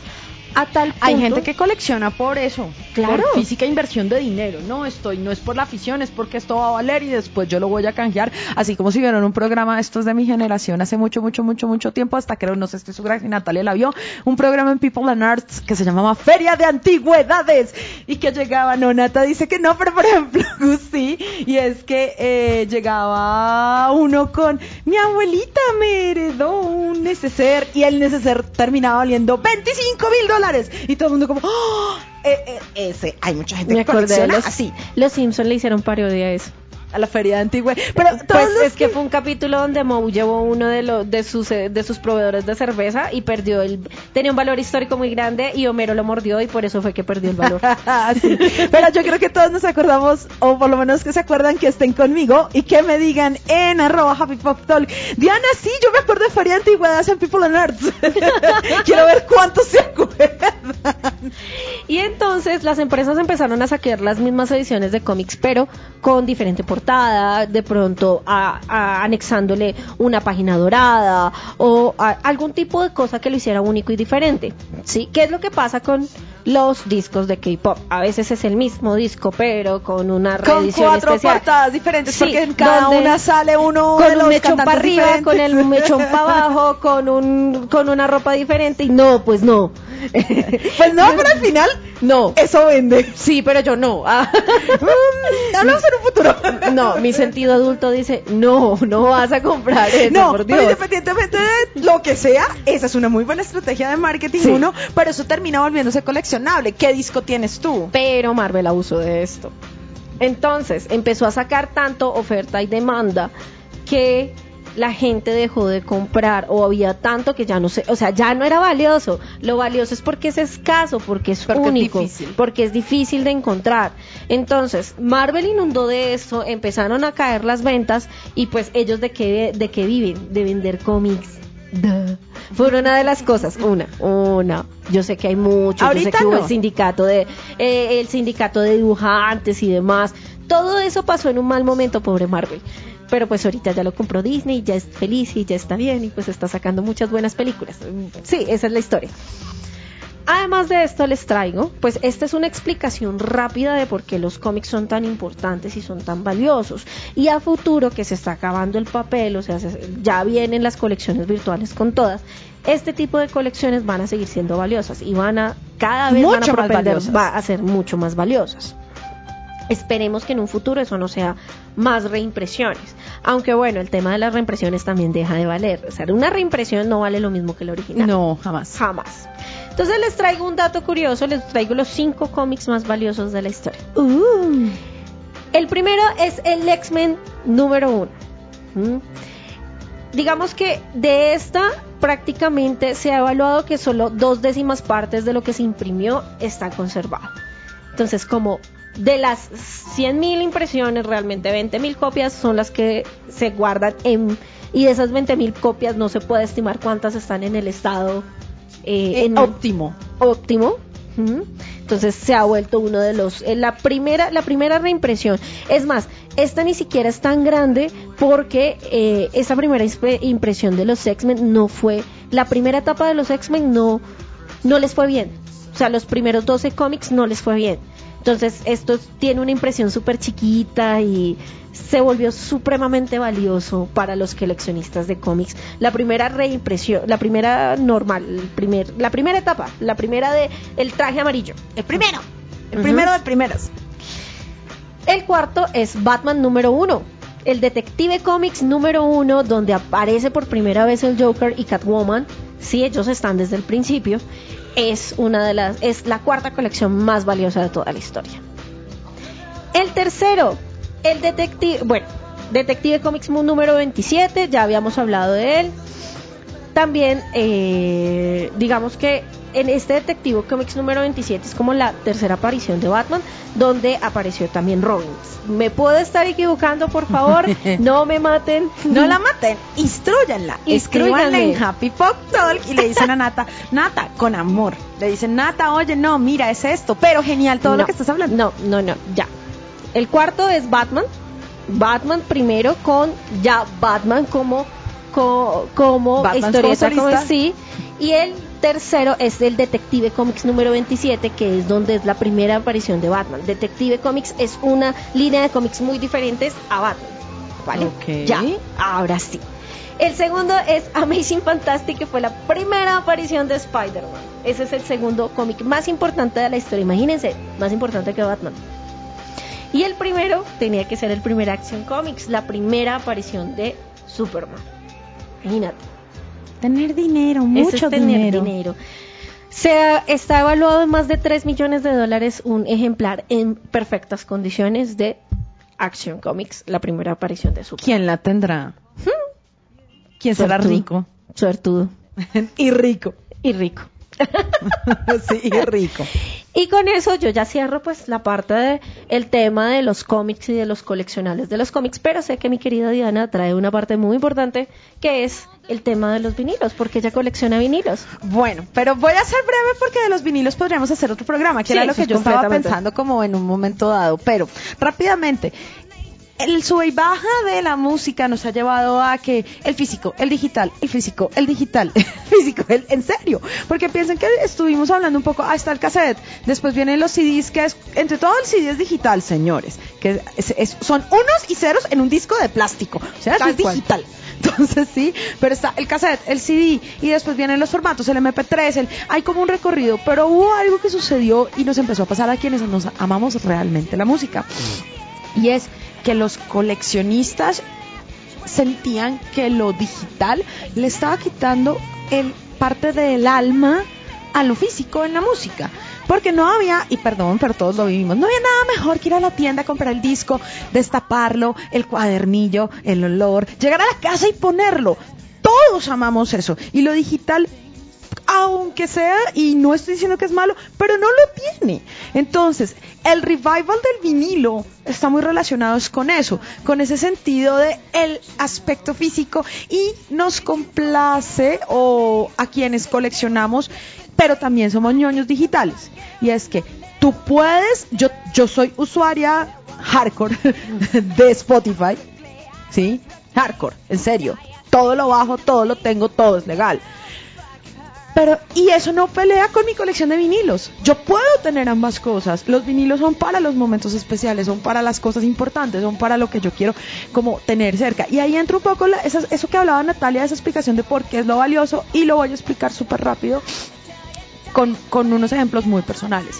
A tal punto, Hay gente que colecciona por eso, Claro. por física inversión de dinero. No estoy, no es por la afición, es porque esto va a valer y después yo lo voy a canjear. Así como si vieron un programa estos de mi generación hace mucho, mucho, mucho, mucho tiempo, hasta creo, no sé, estoy segura que Natalia la vio, un programa en People and Arts que se llamaba Feria de Antigüedades y que llegaba, no, Nata dice que no, pero por ejemplo, sí, y es que eh, llegaba uno con, mi abuelita me heredó un neceser y el neceser terminaba valiendo 25 mil dólares y todo el mundo como, ¡Oh! Eh, eh, ese, hay mucha gente me que acordé de colecciona los, así los Simpsons le hicieron parodia a eso. A la feria de Antigüedades. Pero Pues es que fue un capítulo donde Moe llevó uno de los de sus eh, de sus proveedores de cerveza y perdió el tenía un valor histórico muy grande y Homero lo mordió y por eso fue que perdió el valor. Sí. Pero yo creo que todos nos acordamos, o por lo menos que se acuerdan que estén conmigo y que me digan en arroba Happy Pop Talk. Diana, sí, yo me acuerdo de Feria de Antigüedades en People and Arts. Quiero ver cuántos se acuerdan. Y entonces las empresas empezaron a sacar las mismas ediciones de cómics, pero con diferente portada, de pronto a- a- anexándole una página dorada o a- algún tipo de cosa que lo hiciera único y diferente. ¿Sí? ¿Qué es lo que pasa con los discos de K-pop? A veces es el mismo disco, pero con una Con reedición cuatro especial. portadas diferentes, Sí, porque en cada una sale uno de con un los mechón cantantes para arriba, diferentes. con el mechón para abajo, con un con una ropa diferente y no, pues no. Pues no, pero al final No. eso vende. Sí, pero yo no. Ah. Mm, Hablamos en un futuro. No, mi sentido adulto dice, no, no vas a comprar eso, No, por pero Dios. independientemente de lo que sea, esa es una muy buena estrategia de marketing, Sí. uno, pero eso termina volviéndose coleccionable. ¿Qué disco tienes tú? Pero Marvel abusó de esto. Entonces, empezó a sacar tanto oferta y demanda que la gente dejó de comprar o había tanto que ya no sé, o sea, ya no era valioso. Lo valioso es porque es escaso, porque es Porque único, difícil. porque es difícil de encontrar. Entonces, Marvel inundó de esto, empezaron a caer las ventas y pues ellos de qué de qué viven? De vender cómics. Duh. Fue una de las cosas, una, una. Yo sé que hay mucho, yo sé Ahorita que hubo no. el sindicato de eh, el sindicato de dibujantes y demás. Todo eso pasó en un mal momento, pobre Marvel. Pero pues ahorita ya lo compró Disney, ya es feliz y ya está bien y pues está sacando muchas buenas películas. Sí, esa es la historia. Además de esto les traigo, pues esta es una explicación rápida de por qué los cómics son tan importantes y son tan valiosos. Y a futuro que se está acabando el papel, o sea, se- ya vienen las colecciones virtuales con todas, este tipo de colecciones van a seguir siendo valiosas y van a cada vez van a más propender- valiosas. va a ser mucho más valiosas. Esperemos que en un futuro eso no sea más reimpresiones. Aunque bueno, el tema de las reimpresiones también deja de valer. O sea, una reimpresión no vale lo mismo que la original. No, jamás. Jamás. Entonces les traigo un dato curioso, les traigo los cinco cómics más valiosos de la historia. Uh. El primero es el X-Men número uno. ¿Mm? Digamos que de esta prácticamente se ha evaluado que solo dos décimas partes de lo que se imprimió está conservado. Entonces, como de las 100.000 impresiones, realmente 20.000 copias son las que se guardan en... Y de esas 20.000 copias no se puede estimar cuántas están en el estado eh, Eh, en- óptimo. óptimo. Entonces se ha vuelto uno de los eh, la primera la primera reimpresión. Es más, esta ni siquiera es tan grande porque eh, esa primera impresión de los X-Men no fue la primera etapa de los X-Men no no les fue bien. O sea, los primeros 12 cómics no les fue bien. Entonces, esto tiene una impresión súper chiquita y se volvió supremamente valioso para los coleccionistas de cómics. La primera reimpresión, la primera normal, el primer, la primera etapa, la primera de el traje amarillo. El primero. El primero de primeras. El cuarto es Batman número uno. El Detective Comics número uno, donde aparece por primera vez el Joker y Catwoman. Sí, ellos están desde el principio. Es una de las, es la cuarta colección más valiosa de toda la historia. El tercero, el Detective, bueno, Detective Comics número 27, ya habíamos hablado de él. También, eh, digamos que en este Detective Comics número 27 es como la tercera aparición de Batman, donde apareció también Robin. ¿Me puedo estar equivocando, por favor? No me maten. No la maten, instruyanla. Escríbanle en Happy Pop Talk y le dicen a Nata, Nata, con amor. Le dicen, Nata, oye, no, mira, es esto. Pero genial todo lo que estás hablando. No, no, no, ya. El cuarto es Batman. Batman primero con ya Batman como co- como historieta como sí y el tercero es el Detective Comics número 27 que es donde es la primera aparición de Batman. Detective Comics es una línea de cómics muy diferentes a Batman. ¿Vale? Ya, ahora sí. El segundo es Amazing Fantastic, que fue la primera aparición de Spider-Man. Ese es el segundo cómic más importante de la historia. Imagínense, más importante que Batman. Y el primero tenía que ser el primer Action Comics, la primera aparición de Superman. Imagínate. Tener dinero, Eso mucho es tener dinero. dinero. Se ha- está evaluado en más de 3 millones de dólares un ejemplar en perfectas condiciones de Action Comics, la primera aparición de Superman. ¿Quién la tendrá? ¿Quién será Suertudo. rico? Suertudo. y rico. Y rico. sí, y rico. Y con eso yo ya cierro pues la parte de el tema de los cómics y de los coleccionables de los cómics, pero sé que mi querida Diana trae una parte muy importante que es el tema de los vinilos, porque ella colecciona vinilos. Bueno, pero voy a ser breve porque de los vinilos podríamos hacer otro programa, que Sí, era lo que yo estaba pensando como en un momento dado. Pero rápidamente, el sube y baja de la música nos ha llevado a que el físico, el digital, el físico, el digital, el físico, el, en serio, porque piensen que estuvimos hablando un poco, ah, está el cassette, después vienen los CDs, que es, entre todo el CD es digital, señores, que es- es- son unos y ceros en un disco de plástico, o sea, Tal es cual. digital. Entonces sí, pero está el cassette, el CD y después vienen los formatos, el MP3, el, hay como un recorrido, pero hubo algo que sucedió y nos empezó a pasar a quienes nos amamos realmente la música. Y es que los coleccionistas sentían que lo digital le estaba quitando el parte del alma a lo físico en la música. Porque no había, y perdón, pero todos lo vivimos, no había nada mejor que ir a la tienda a comprar el disco, destaparlo, el cuadernillo, el olor, llegar a la casa y ponerlo. Todos amamos eso. Y lo digital aunque sea, y no estoy diciendo que es malo, pero no lo tiene. Entonces, el revival del vinilo está muy relacionado con eso, con ese sentido de el aspecto físico y nos complace o a quienes coleccionamos, pero también somos ñoños digitales. Y es que tú puedes, yo, yo soy usuaria hardcore de Spotify, ¿sí? Hardcore, en serio. Todo lo bajo, todo lo tengo, todo es legal. Pero, y eso no pelea con mi colección de vinilos. Yo puedo tener ambas cosas. Los vinilos son para los momentos especiales, son para las cosas importantes, son para lo que yo quiero como tener cerca. Y ahí entra un poco la- esa- eso que hablaba Natalia, esa explicación de por qué es lo valioso, y lo voy a explicar súper rápido con, con unos ejemplos muy personales.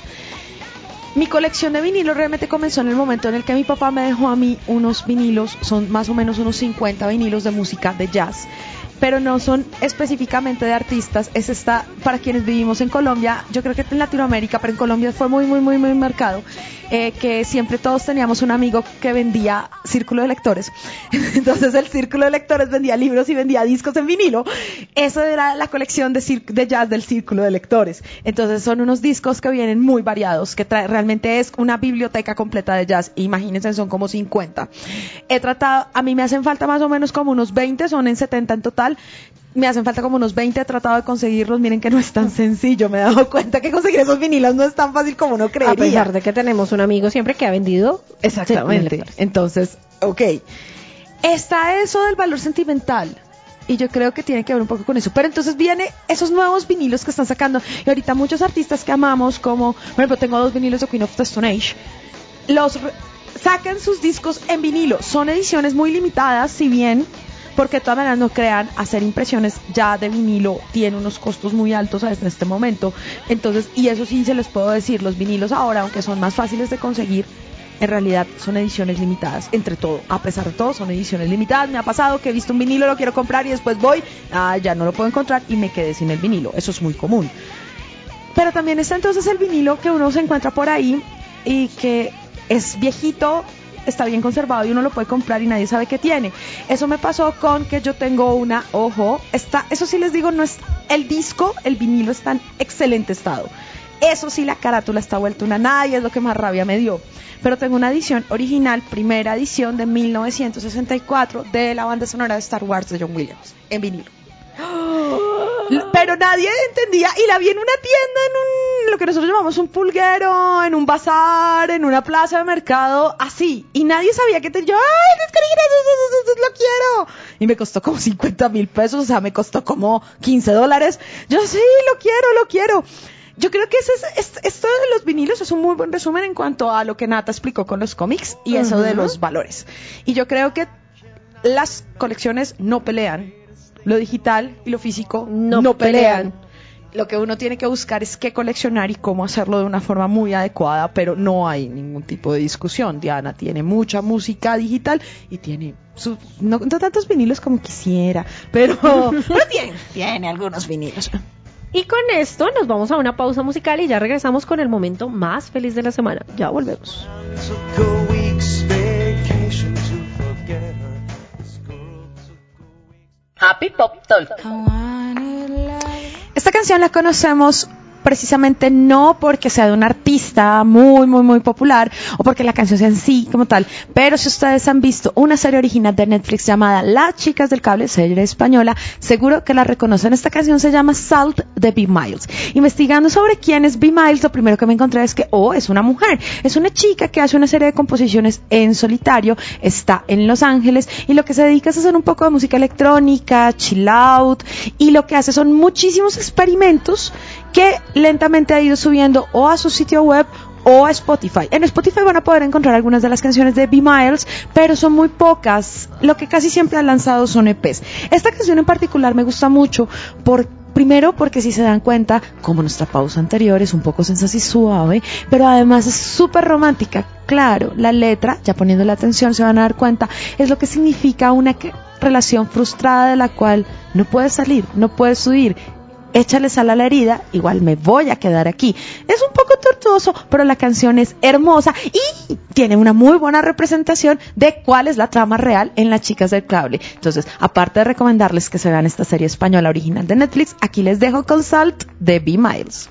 Mi colección de vinilos realmente comenzó en el momento en el que mi papá me dejó a mí unos vinilos, son más o menos unos 50 vinilos de música de jazz, pero no son específicamente de artistas, es esta para quienes vivimos en Colombia, yo creo que en Latinoamérica, pero en Colombia fue muy, muy, muy, muy marcado, eh, que siempre todos teníamos un amigo que vendía círculo de lectores, entonces el círculo de lectores vendía libros y vendía discos en vinilo, eso era la colección de, de jazz del círculo de lectores, entonces son unos discos que vienen muy variados, que trae, realmente es una biblioteca completa de jazz, imagínense, son como 50. He tratado, a mí me hacen falta más o menos como unos 20, son en 70 en total, me hacen falta como unos 20, he tratado de conseguirlos, miren que no es tan sencillo, me he dado cuenta que conseguir esos vinilos no es tan fácil como uno creería. A pesar de que tenemos un amigo siempre que ha vendido. Exactamente. Entonces, ok. Está eso del valor sentimental. Y yo creo que tiene que ver un poco con eso. Pero entonces viene esos nuevos vinilos que están sacando. Y ahorita muchos artistas que amamos, como, por ejemplo, tengo dos vinilos de Queen of the Stone Age. Los sacan sus discos en vinilo. Son ediciones muy limitadas, si bien, porque de todas maneras no crean, hacer impresiones ya de vinilo tiene unos costos muy altos en este momento. Entonces, y eso sí se les puedo decir, los vinilos ahora, aunque son más fáciles de conseguir, en realidad son ediciones limitadas, entre todo, a pesar de todo son ediciones limitadas. Me ha pasado que he visto un vinilo, lo quiero comprar y después voy, ah, ya no lo puedo encontrar y me quedé sin el vinilo. Eso es muy común. Pero también está entonces el vinilo que uno se encuentra por ahí y que es viejito, está bien conservado y uno lo puede comprar y nadie sabe qué tiene. Eso me pasó con que yo tengo una, ojo, está, eso sí les digo, no es el disco, el vinilo está en excelente estado. Eso sí, la carátula está vuelta una nada y es lo que más rabia me dio. Pero tengo una edición original, primera edición de 1964 de la banda sonora de Star Wars de John Williams, en vinilo. L- Pero nadie entendía y la vi en una tienda, en un, lo que nosotros llamamos un pulguero, en un bazar, en una plaza de mercado, así. Y nadie sabía que te, yo, ay, lo quiero. Y me costó como 50 mil pesos, o sea, me costó como 15 dólares. Yo, sí, lo quiero, lo quiero. Yo creo que ese es, es- esto de los vinilos es un muy buen resumen en cuanto a lo que Nata explicó con los cómics y eso de los valores. Y yo creo que las colecciones no pelean. Lo digital y lo físico No no, pelean. pelean. Lo que uno tiene que buscar es qué coleccionar y cómo hacerlo de una forma muy adecuada, pero no hay ningún tipo de discusión. Diana tiene mucha música digital y tiene su- no, no tantos vinilos como quisiera, pero, pero tiene, tiene algunos vinilos. Y con esto nos vamos a una pausa musical y ya regresamos con el momento más feliz de la semana. Ya volvemos. Happy Pop Talk. Esta canción la conocemos precisamente no porque sea de un artista muy, muy, muy popular o porque la canción sea en sí como tal, pero si ustedes han visto una serie original de Netflix llamada Las Chicas del Cable, serie española, seguro que la reconocen. Esta canción se llama Salt de B. Miles. Investigando sobre quién es B. Miles, lo primero que me encontré es que, oh, es una mujer. Es una chica que hace una serie de composiciones en solitario, está en Los Ángeles y lo que se dedica es a hacer un poco de música electrónica, chill out y lo que hace son muchísimos experimentos que lentamente ha ido subiendo o a su sitio web o a Spotify. En Spotify van a poder encontrar algunas de las canciones de B. Miles, pero son muy pocas. Lo que casi siempre han lanzado son EPs. Esta canción en particular me gusta mucho por Primero porque si se dan cuenta, como nuestra pausa anterior es un poco sensacional suave, pero además es súper romántica. Claro, la letra, ya poniendo la atención se van a dar cuenta, es lo que significa una relación frustrada de la cual no puedes salir, no puedes huir, échale sal a la herida, igual me voy a quedar aquí. Es un poco tortuoso, pero la canción es hermosa y tiene una muy buena representación de cuál es la trama real en Las Chicas del Cable. Entonces, aparte de recomendarles que se vean esta serie española original de Netflix, aquí les dejo con Salt de B. Miles.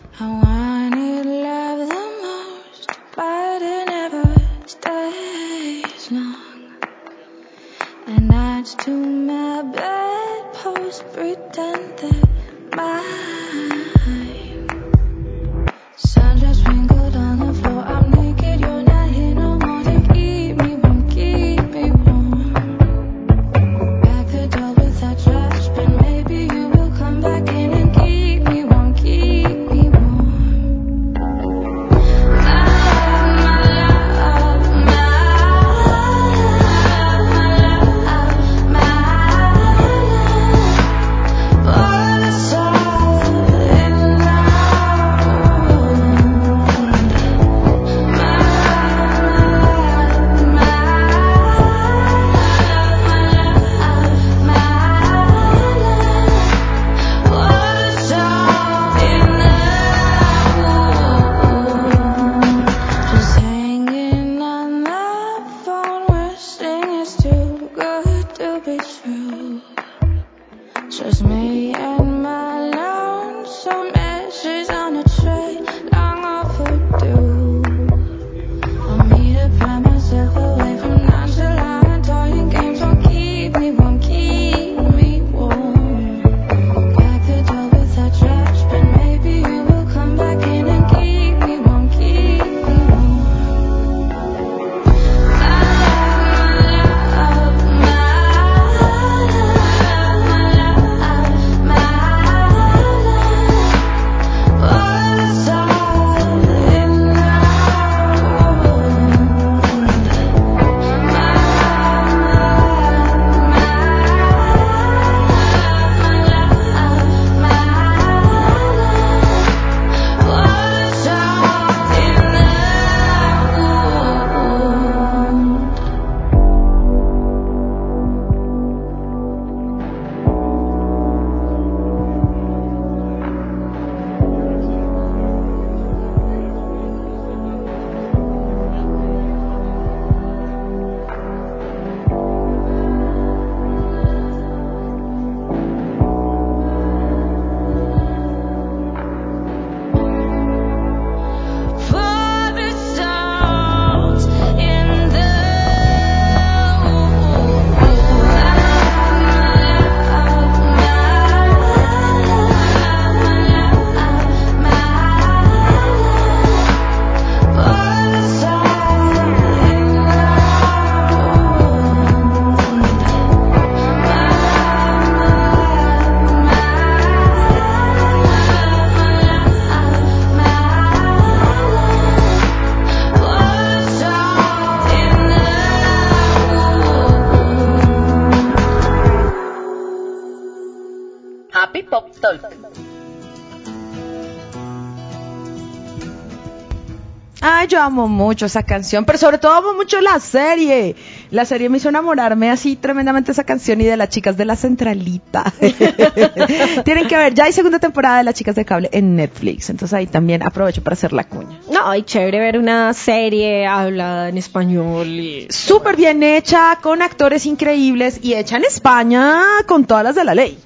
Amo mucho esa canción, pero sobre todo amo mucho la serie. La serie me hizo enamorarme así tremendamente esa canción y de las chicas de la centralita. Tienen que ver, ya hay segunda temporada de las chicas de cable en Netflix, entonces ahí también aprovecho para hacer la cuña. No, y chévere ver una serie hablada en español y... Súper bien hecha, con actores increíbles y hecha en España con todas las de la ley.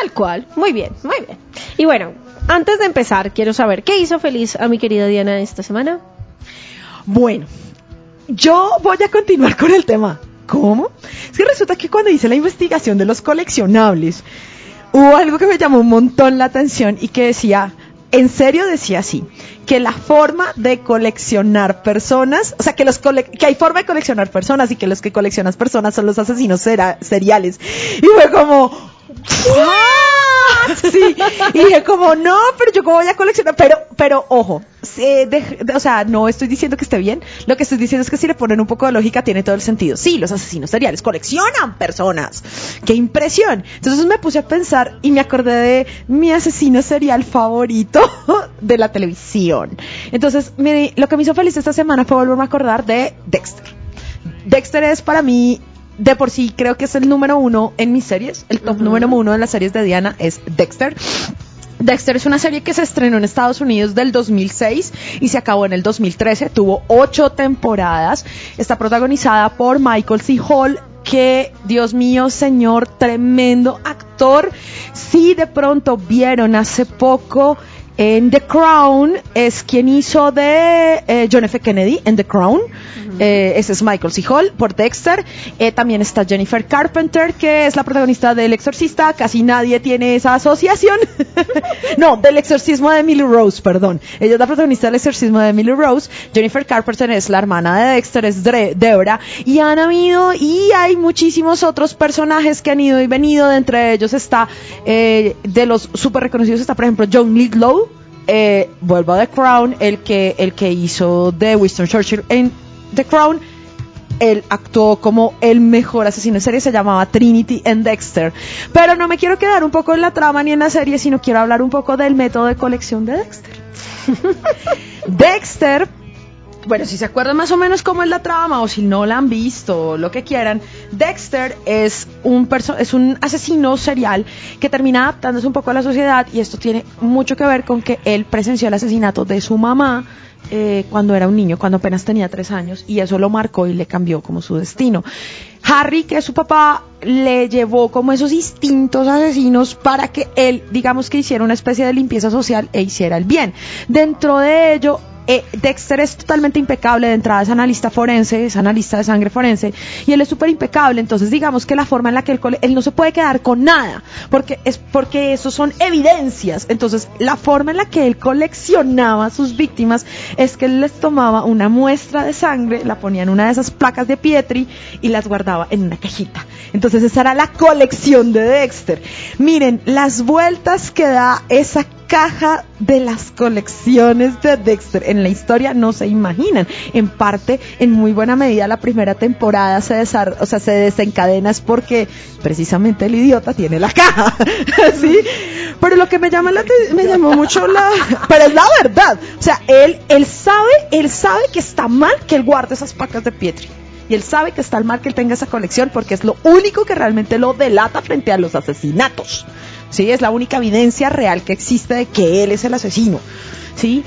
Tal cual. Muy bien, muy bien. Y bueno, antes de empezar, quiero saber, ¿qué hizo feliz a mi querida Diana esta semana? Bueno, yo voy a continuar con el tema. ¿Cómo? Es que resulta que cuando hice la investigación de los coleccionables, hubo algo que me llamó un montón la atención y que decía, en serio decía así, que la forma de coleccionar personas, o sea, que, los que hay forma de coleccionar personas y que los que coleccionan personas son los asesinos seriales. Y fue como, ¿what? Sí, y dije como, no, pero yo cómo voy a coleccionar, pero, pero ojo, o sea, no estoy diciendo que esté bien, lo que estoy diciendo es que si le ponen un poco de lógica tiene todo el sentido. Sí, los asesinos seriales coleccionan personas, qué impresión. Entonces me puse a pensar y me acordé de mi asesino serial favorito de la televisión. Entonces, me- lo que me hizo feliz esta semana fue volverme a acordar de Dexter. Dexter es para mí, de por sí, creo que es el número uno en mis series. El top número uno de las series de Diana es Dexter. Dexter es una serie que se estrenó en Estados Unidos del 2006 y se acabó en el 2013. Tuvo ocho temporadas. Está protagonizada por Michael C. Hall, que, Dios mío, señor, tremendo actor. Si de pronto vieron hace poco en The Crown, es quien hizo de eh, John F. Kennedy en The Crown. Eh, ese es Michael C. Hall por Dexter. Eh, también está Jennifer Carpenter, que es la protagonista del Exorcista. Casi nadie tiene esa asociación. no, del exorcismo de Emily Rose, perdón. Ella es la protagonista del exorcismo de Emily Rose. Jennifer Carpenter es la hermana de Dexter, es Dre- Deborah. Y han habido, y hay muchísimos otros personajes que han ido y venido. De entre ellos está, eh, de los súper reconocidos, está por ejemplo John Lithgow. Eh, vuelvo a The Crown, el que, el que hizo de Winston Churchill en The Crown. Él actuó como el mejor asesino en serie, se llamaba Trinity en Dexter. Pero no me quiero quedar un poco en la trama ni en la serie, sino quiero hablar un poco del método de colección de Dexter. Dexter, bueno, si se acuerdan más o menos cómo es la trama o si no la han visto o lo que quieran, Dexter es un, un asesino serial que termina adaptándose un poco a la sociedad y esto tiene mucho que ver con que él presenció el asesinato de su mamá eh, cuando era un niño, cuando apenas tenía tres años y eso lo marcó y le cambió como su destino. Harry, que es su papá, le llevó como esos instintos asesinos para que él, digamos que hiciera una especie de limpieza social e hiciera el bien. Dentro de ello, eh, Dexter es totalmente impecable, de entrada es analista forense, es analista de sangre forense, y él es súper impecable, entonces digamos que la forma en la que él, no se puede quedar con nada, porque es porque eso son evidencias, entonces la forma en la que él coleccionaba a sus víctimas es que él les tomaba una muestra de sangre, la ponía en una de esas placas de Pietri y las guardaba en una cajita. Entonces esa era la colección de Dexter. Miren, las vueltas que da esa caja de las colecciones de Dexter en la historia no se imaginan. En parte, en muy buena medida, la primera temporada se, desar- o sea, se desencadena es porque precisamente el idiota tiene la caja. ¿Sí? Pero lo que me llama la me llamó mucho la pero es la verdad. O sea, él él sabe, él sabe que está mal que él guarde esas pacas de Pietri. Y él sabe que está mal que él tenga esa colección porque es lo único que realmente lo delata frente a los asesinatos. Sí, es la única evidencia real que existe de que él es el asesino. Sí.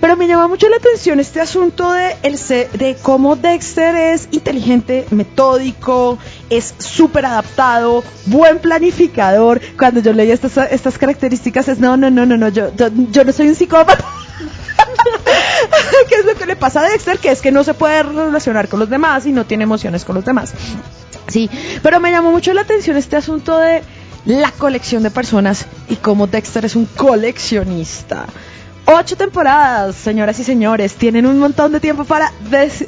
Pero me llama mucho la atención este asunto de, el de cómo Dexter es inteligente, metódico, es súper adaptado, buen planificador. Cuando yo leí estas, estas características es, no, no, no, no, no, yo, yo, yo no soy un psicópata. ¿Qué es lo que le pasa a Dexter? Que es que no se puede relacionar con los demás y no tiene emociones con los demás. Sí, pero me llamó mucho la atención este asunto de la colección de personas y cómo Dexter es un coleccionista. Ocho temporadas, señoras y señores, tienen un montón de tiempo para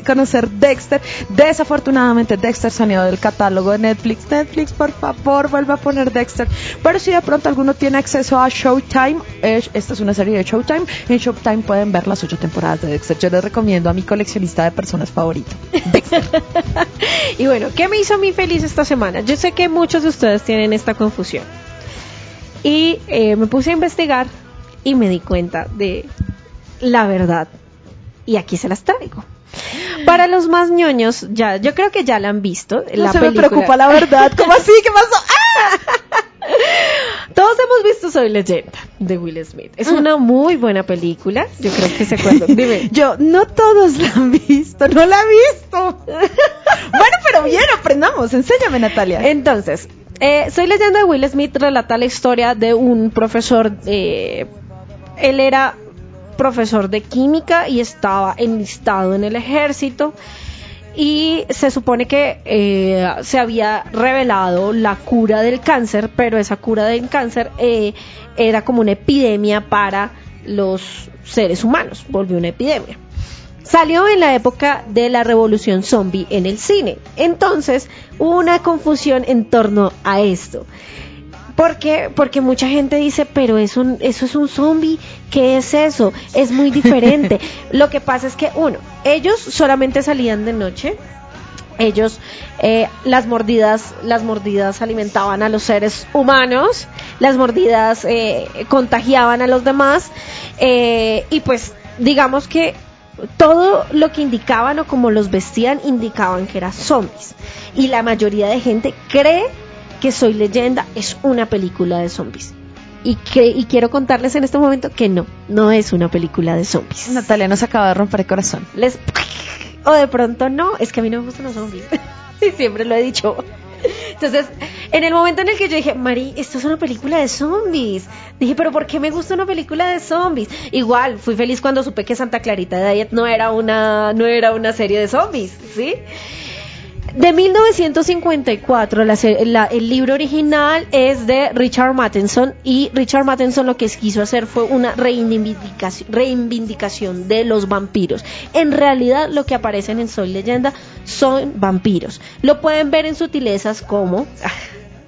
conocer Dexter. Desafortunadamente, Dexter salió del catálogo de Netflix. Netflix, por favor, vuelva a poner Dexter. Pero si de pronto alguno tiene acceso a Showtime, esta es una serie de Showtime, en Showtime pueden ver las ocho temporadas de Dexter. Yo les recomiendo a mi coleccionista de personas favorito. Dexter. Y bueno, ¿qué me hizo a mí feliz esta semana? Yo sé que muchos de ustedes tienen esta confusión. Y eh, me puse a investigar y me di cuenta de la verdad. Y aquí se las traigo. Para los más ñoños, ya, yo creo que ya la han visto. No la se película. me preocupa la verdad. ¿Cómo así? ¿Qué pasó? ¡Ah! Todos hemos visto Soy Leyenda de Will Smith. Es una muy buena película. Yo creo que se acuerdan. Dime. Yo, no todos la han visto, no la he visto. bueno, pero bien, aprendamos. Enséñame, Natalia. Entonces, eh, Soy leyenda de Will Smith relata la historia de un profesor. eh, él era profesor de química y estaba enlistado en el ejército. Y se supone que eh, se había revelado la cura del cáncer, pero esa cura del cáncer eh, era como una epidemia para los seres humanos, volvió una epidemia. Salió en la época de la revolución zombie en el cine. Entonces hubo una confusión en torno a esto. ¿Por qué? Porque mucha gente dice, pero es un, eso es un zombie, ¿qué es eso? Es muy diferente. Lo que pasa es que, uno, ellos solamente salían de noche, ellos eh, las mordidas las mordidas alimentaban a los seres humanos las mordidas eh, contagiaban a los demás eh, y pues digamos que todo lo que indicaban o como los vestían indicaban que eran zombies y la mayoría de gente cree que Soy leyenda es una película de zombies y, que, y quiero contarles en este momento que no, no es una película de zombies. Natalia nos acaba de romper el corazón. Les o de pronto no, es que a mí no me gustan los zombies. y siempre lo he dicho. Entonces, en el momento en el que yo dije, Mari, esto es una película de zombies. Dije, pero ¿por qué me gusta una película de zombies? Igual, fui feliz cuando supe que Santa Clarita Diet no era una, no era una serie de zombies, ¿sí? De 1954, la la- el libro original es de Richard Matheson y Richard Matheson lo que quiso hacer fue una reivindicación, reivindicación de los vampiros. En realidad lo que aparecen en Soy Leyenda son vampiros. Lo pueden ver en sutilezas como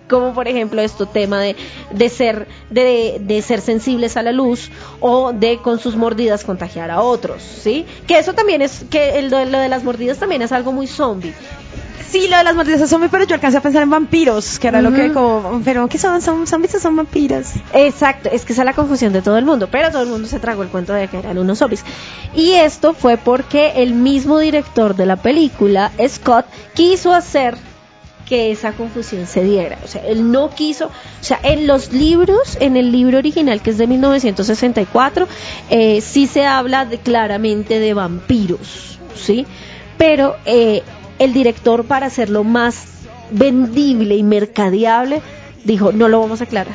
como por ejemplo esto tema de, de ser de, de ser sensibles a la luz o de con sus mordidas contagiar a otros, ¿sí? Que eso también es que el, lo de las mordidas también es algo muy zombie. Sí, lo de las mordidas son pero yo alcancé a pensar en vampiros, que era lo que como, pero ¿qué son? ¿Son zombies o son vampiros? Exacto, es que esa es la confusión de todo el mundo, pero todo el mundo se tragó el cuento de que eran unos zombies. Y esto fue porque el mismo director de la película, Scott, quiso hacer que esa confusión se diera. O sea, él no quiso, o sea, en los libros, en el libro original que es de 1964, eh, sí se habla de, claramente de vampiros, ¿sí? Pero eh, el director, para hacerlo más vendible y mercadeable, dijo, no lo vamos a aclarar.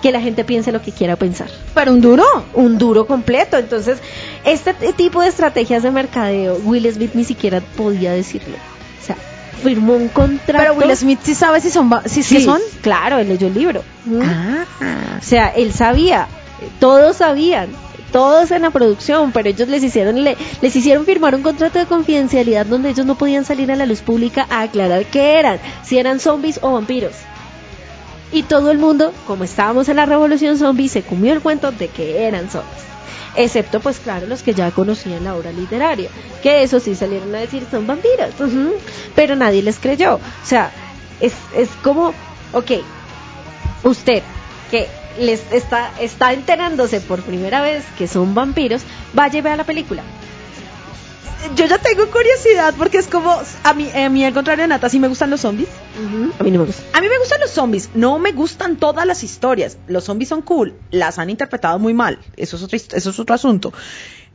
Que la gente piense lo que quiera pensar Pero un duro. un duro completo. Entonces, este tipo de estrategias de mercadeo, Will Smith ni siquiera podía decirlo. O sea, firmó un contrato. Pero Will Smith sí sabe si son, si, sí son. Claro, él leyó el libro. Ah. O sea, él sabía, todos sabían, todos en la producción, pero ellos les hicieron le- les hicieron firmar un contrato de confidencialidad donde ellos no podían salir a la luz pública a aclarar qué eran, si eran zombies o vampiros. Y todo el mundo, como estábamos en la revolución zombie, se comió el cuento de que eran zombies. Excepto, pues claro, los que ya conocían la obra literaria, que eso sí salieron a decir son vampiros, pero nadie les creyó. O sea, es, es como, ok, usted que les está, está enterándose por primera vez que son vampiros, vaya y vea la película. Yo ya tengo curiosidad porque es como, a mí, a mí al contrario de Nata, sí me gustan los zombies. A mí no me gusta. A mí me gustan los zombies, no me gustan todas las historias. Los zombies son cool, las han interpretado muy mal, eso es otro, eso es otro asunto.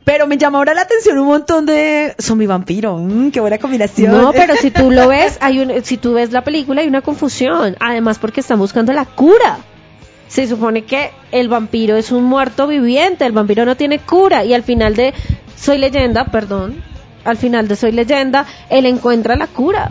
Pero me llama ahora la atención un montón de zombie vampiro, mm, qué buena combinación. No, pero si tú lo ves, hay un, si tú ves la película hay una confusión. Además porque están buscando la cura. Se supone que el vampiro es un muerto viviente, el vampiro no tiene cura y al final de Soy leyenda, perdón, al final de Soy leyenda, él encuentra la cura.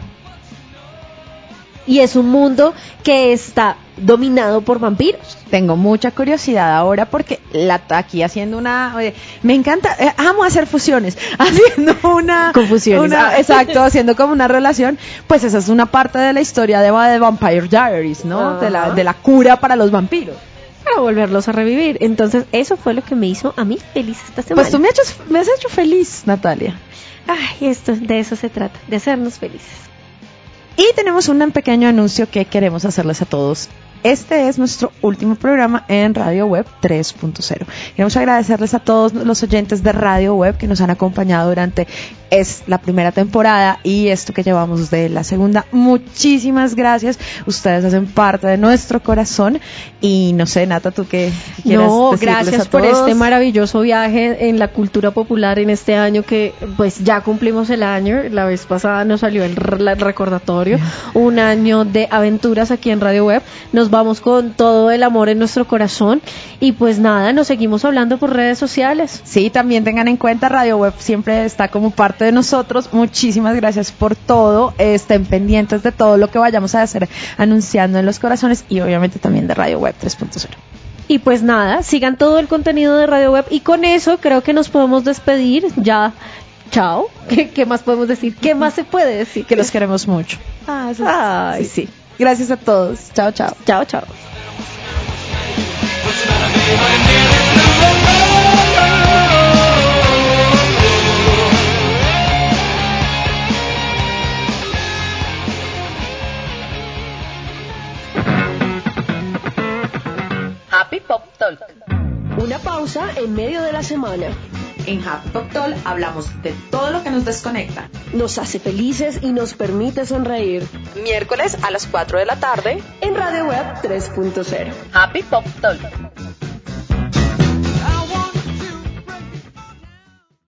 Y es un mundo que está dominado por vampiros. Tengo mucha curiosidad ahora porque la aquí haciendo una me encanta eh, amo hacer fusiones haciendo una una- Ah. exacto haciendo como una relación pues esa es una parte de la historia de, Va- de Vampire Diaries no de la de la cura para los vampiros Para volverlos a revivir. Entonces, eso fue lo que me hizo a mí feliz esta semana. pues tú me has hecho, me has hecho feliz Natalia Ay, esto, de eso se trata, de hacernos felices. Y tenemos un pequeño anuncio que queremos hacerles a todos. Este es nuestro último programa en Radio Web 3.0. Queremos agradecerles a todos los oyentes de Radio Web que nos han acompañado durante es la primera temporada y esto que llevamos de la segunda. Muchísimas gracias. Ustedes hacen parte de nuestro corazón y no sé, Nata, tú qué quieras No, gracias a por este maravilloso viaje en la cultura popular en este año que pues ya cumplimos el año. La vez pasada nos salió el re- recordatorio. Un año de aventuras aquí en Radio Web. Nos vamos con todo el amor en nuestro corazón y pues nada, nos seguimos hablando por redes sociales. Sí, también tengan en cuenta, Radio Web siempre está como parte de nosotros. Muchísimas gracias por todo. Estén pendientes de todo lo que vayamos a hacer anunciando en los corazones y obviamente también de Radio Web 3.0. Y pues nada, sigan todo el contenido de Radio Web y con eso creo que nos podemos despedir ya. Chao. ¿Qué, qué más podemos decir? ¿Qué más se puede decir? Que los queremos mucho. Ah, eso Ay, sí. Gracias a todos. Chao, chao. Chao, chao. Happy Pop Talk. Una pausa en medio de la semana. En Happy Pop Talk hablamos de todo lo que nos desconecta. Nos hace felices y nos permite sonreír. Miércoles a las 4 de la tarde. En Radio Web 3.0. Happy Pop Talk.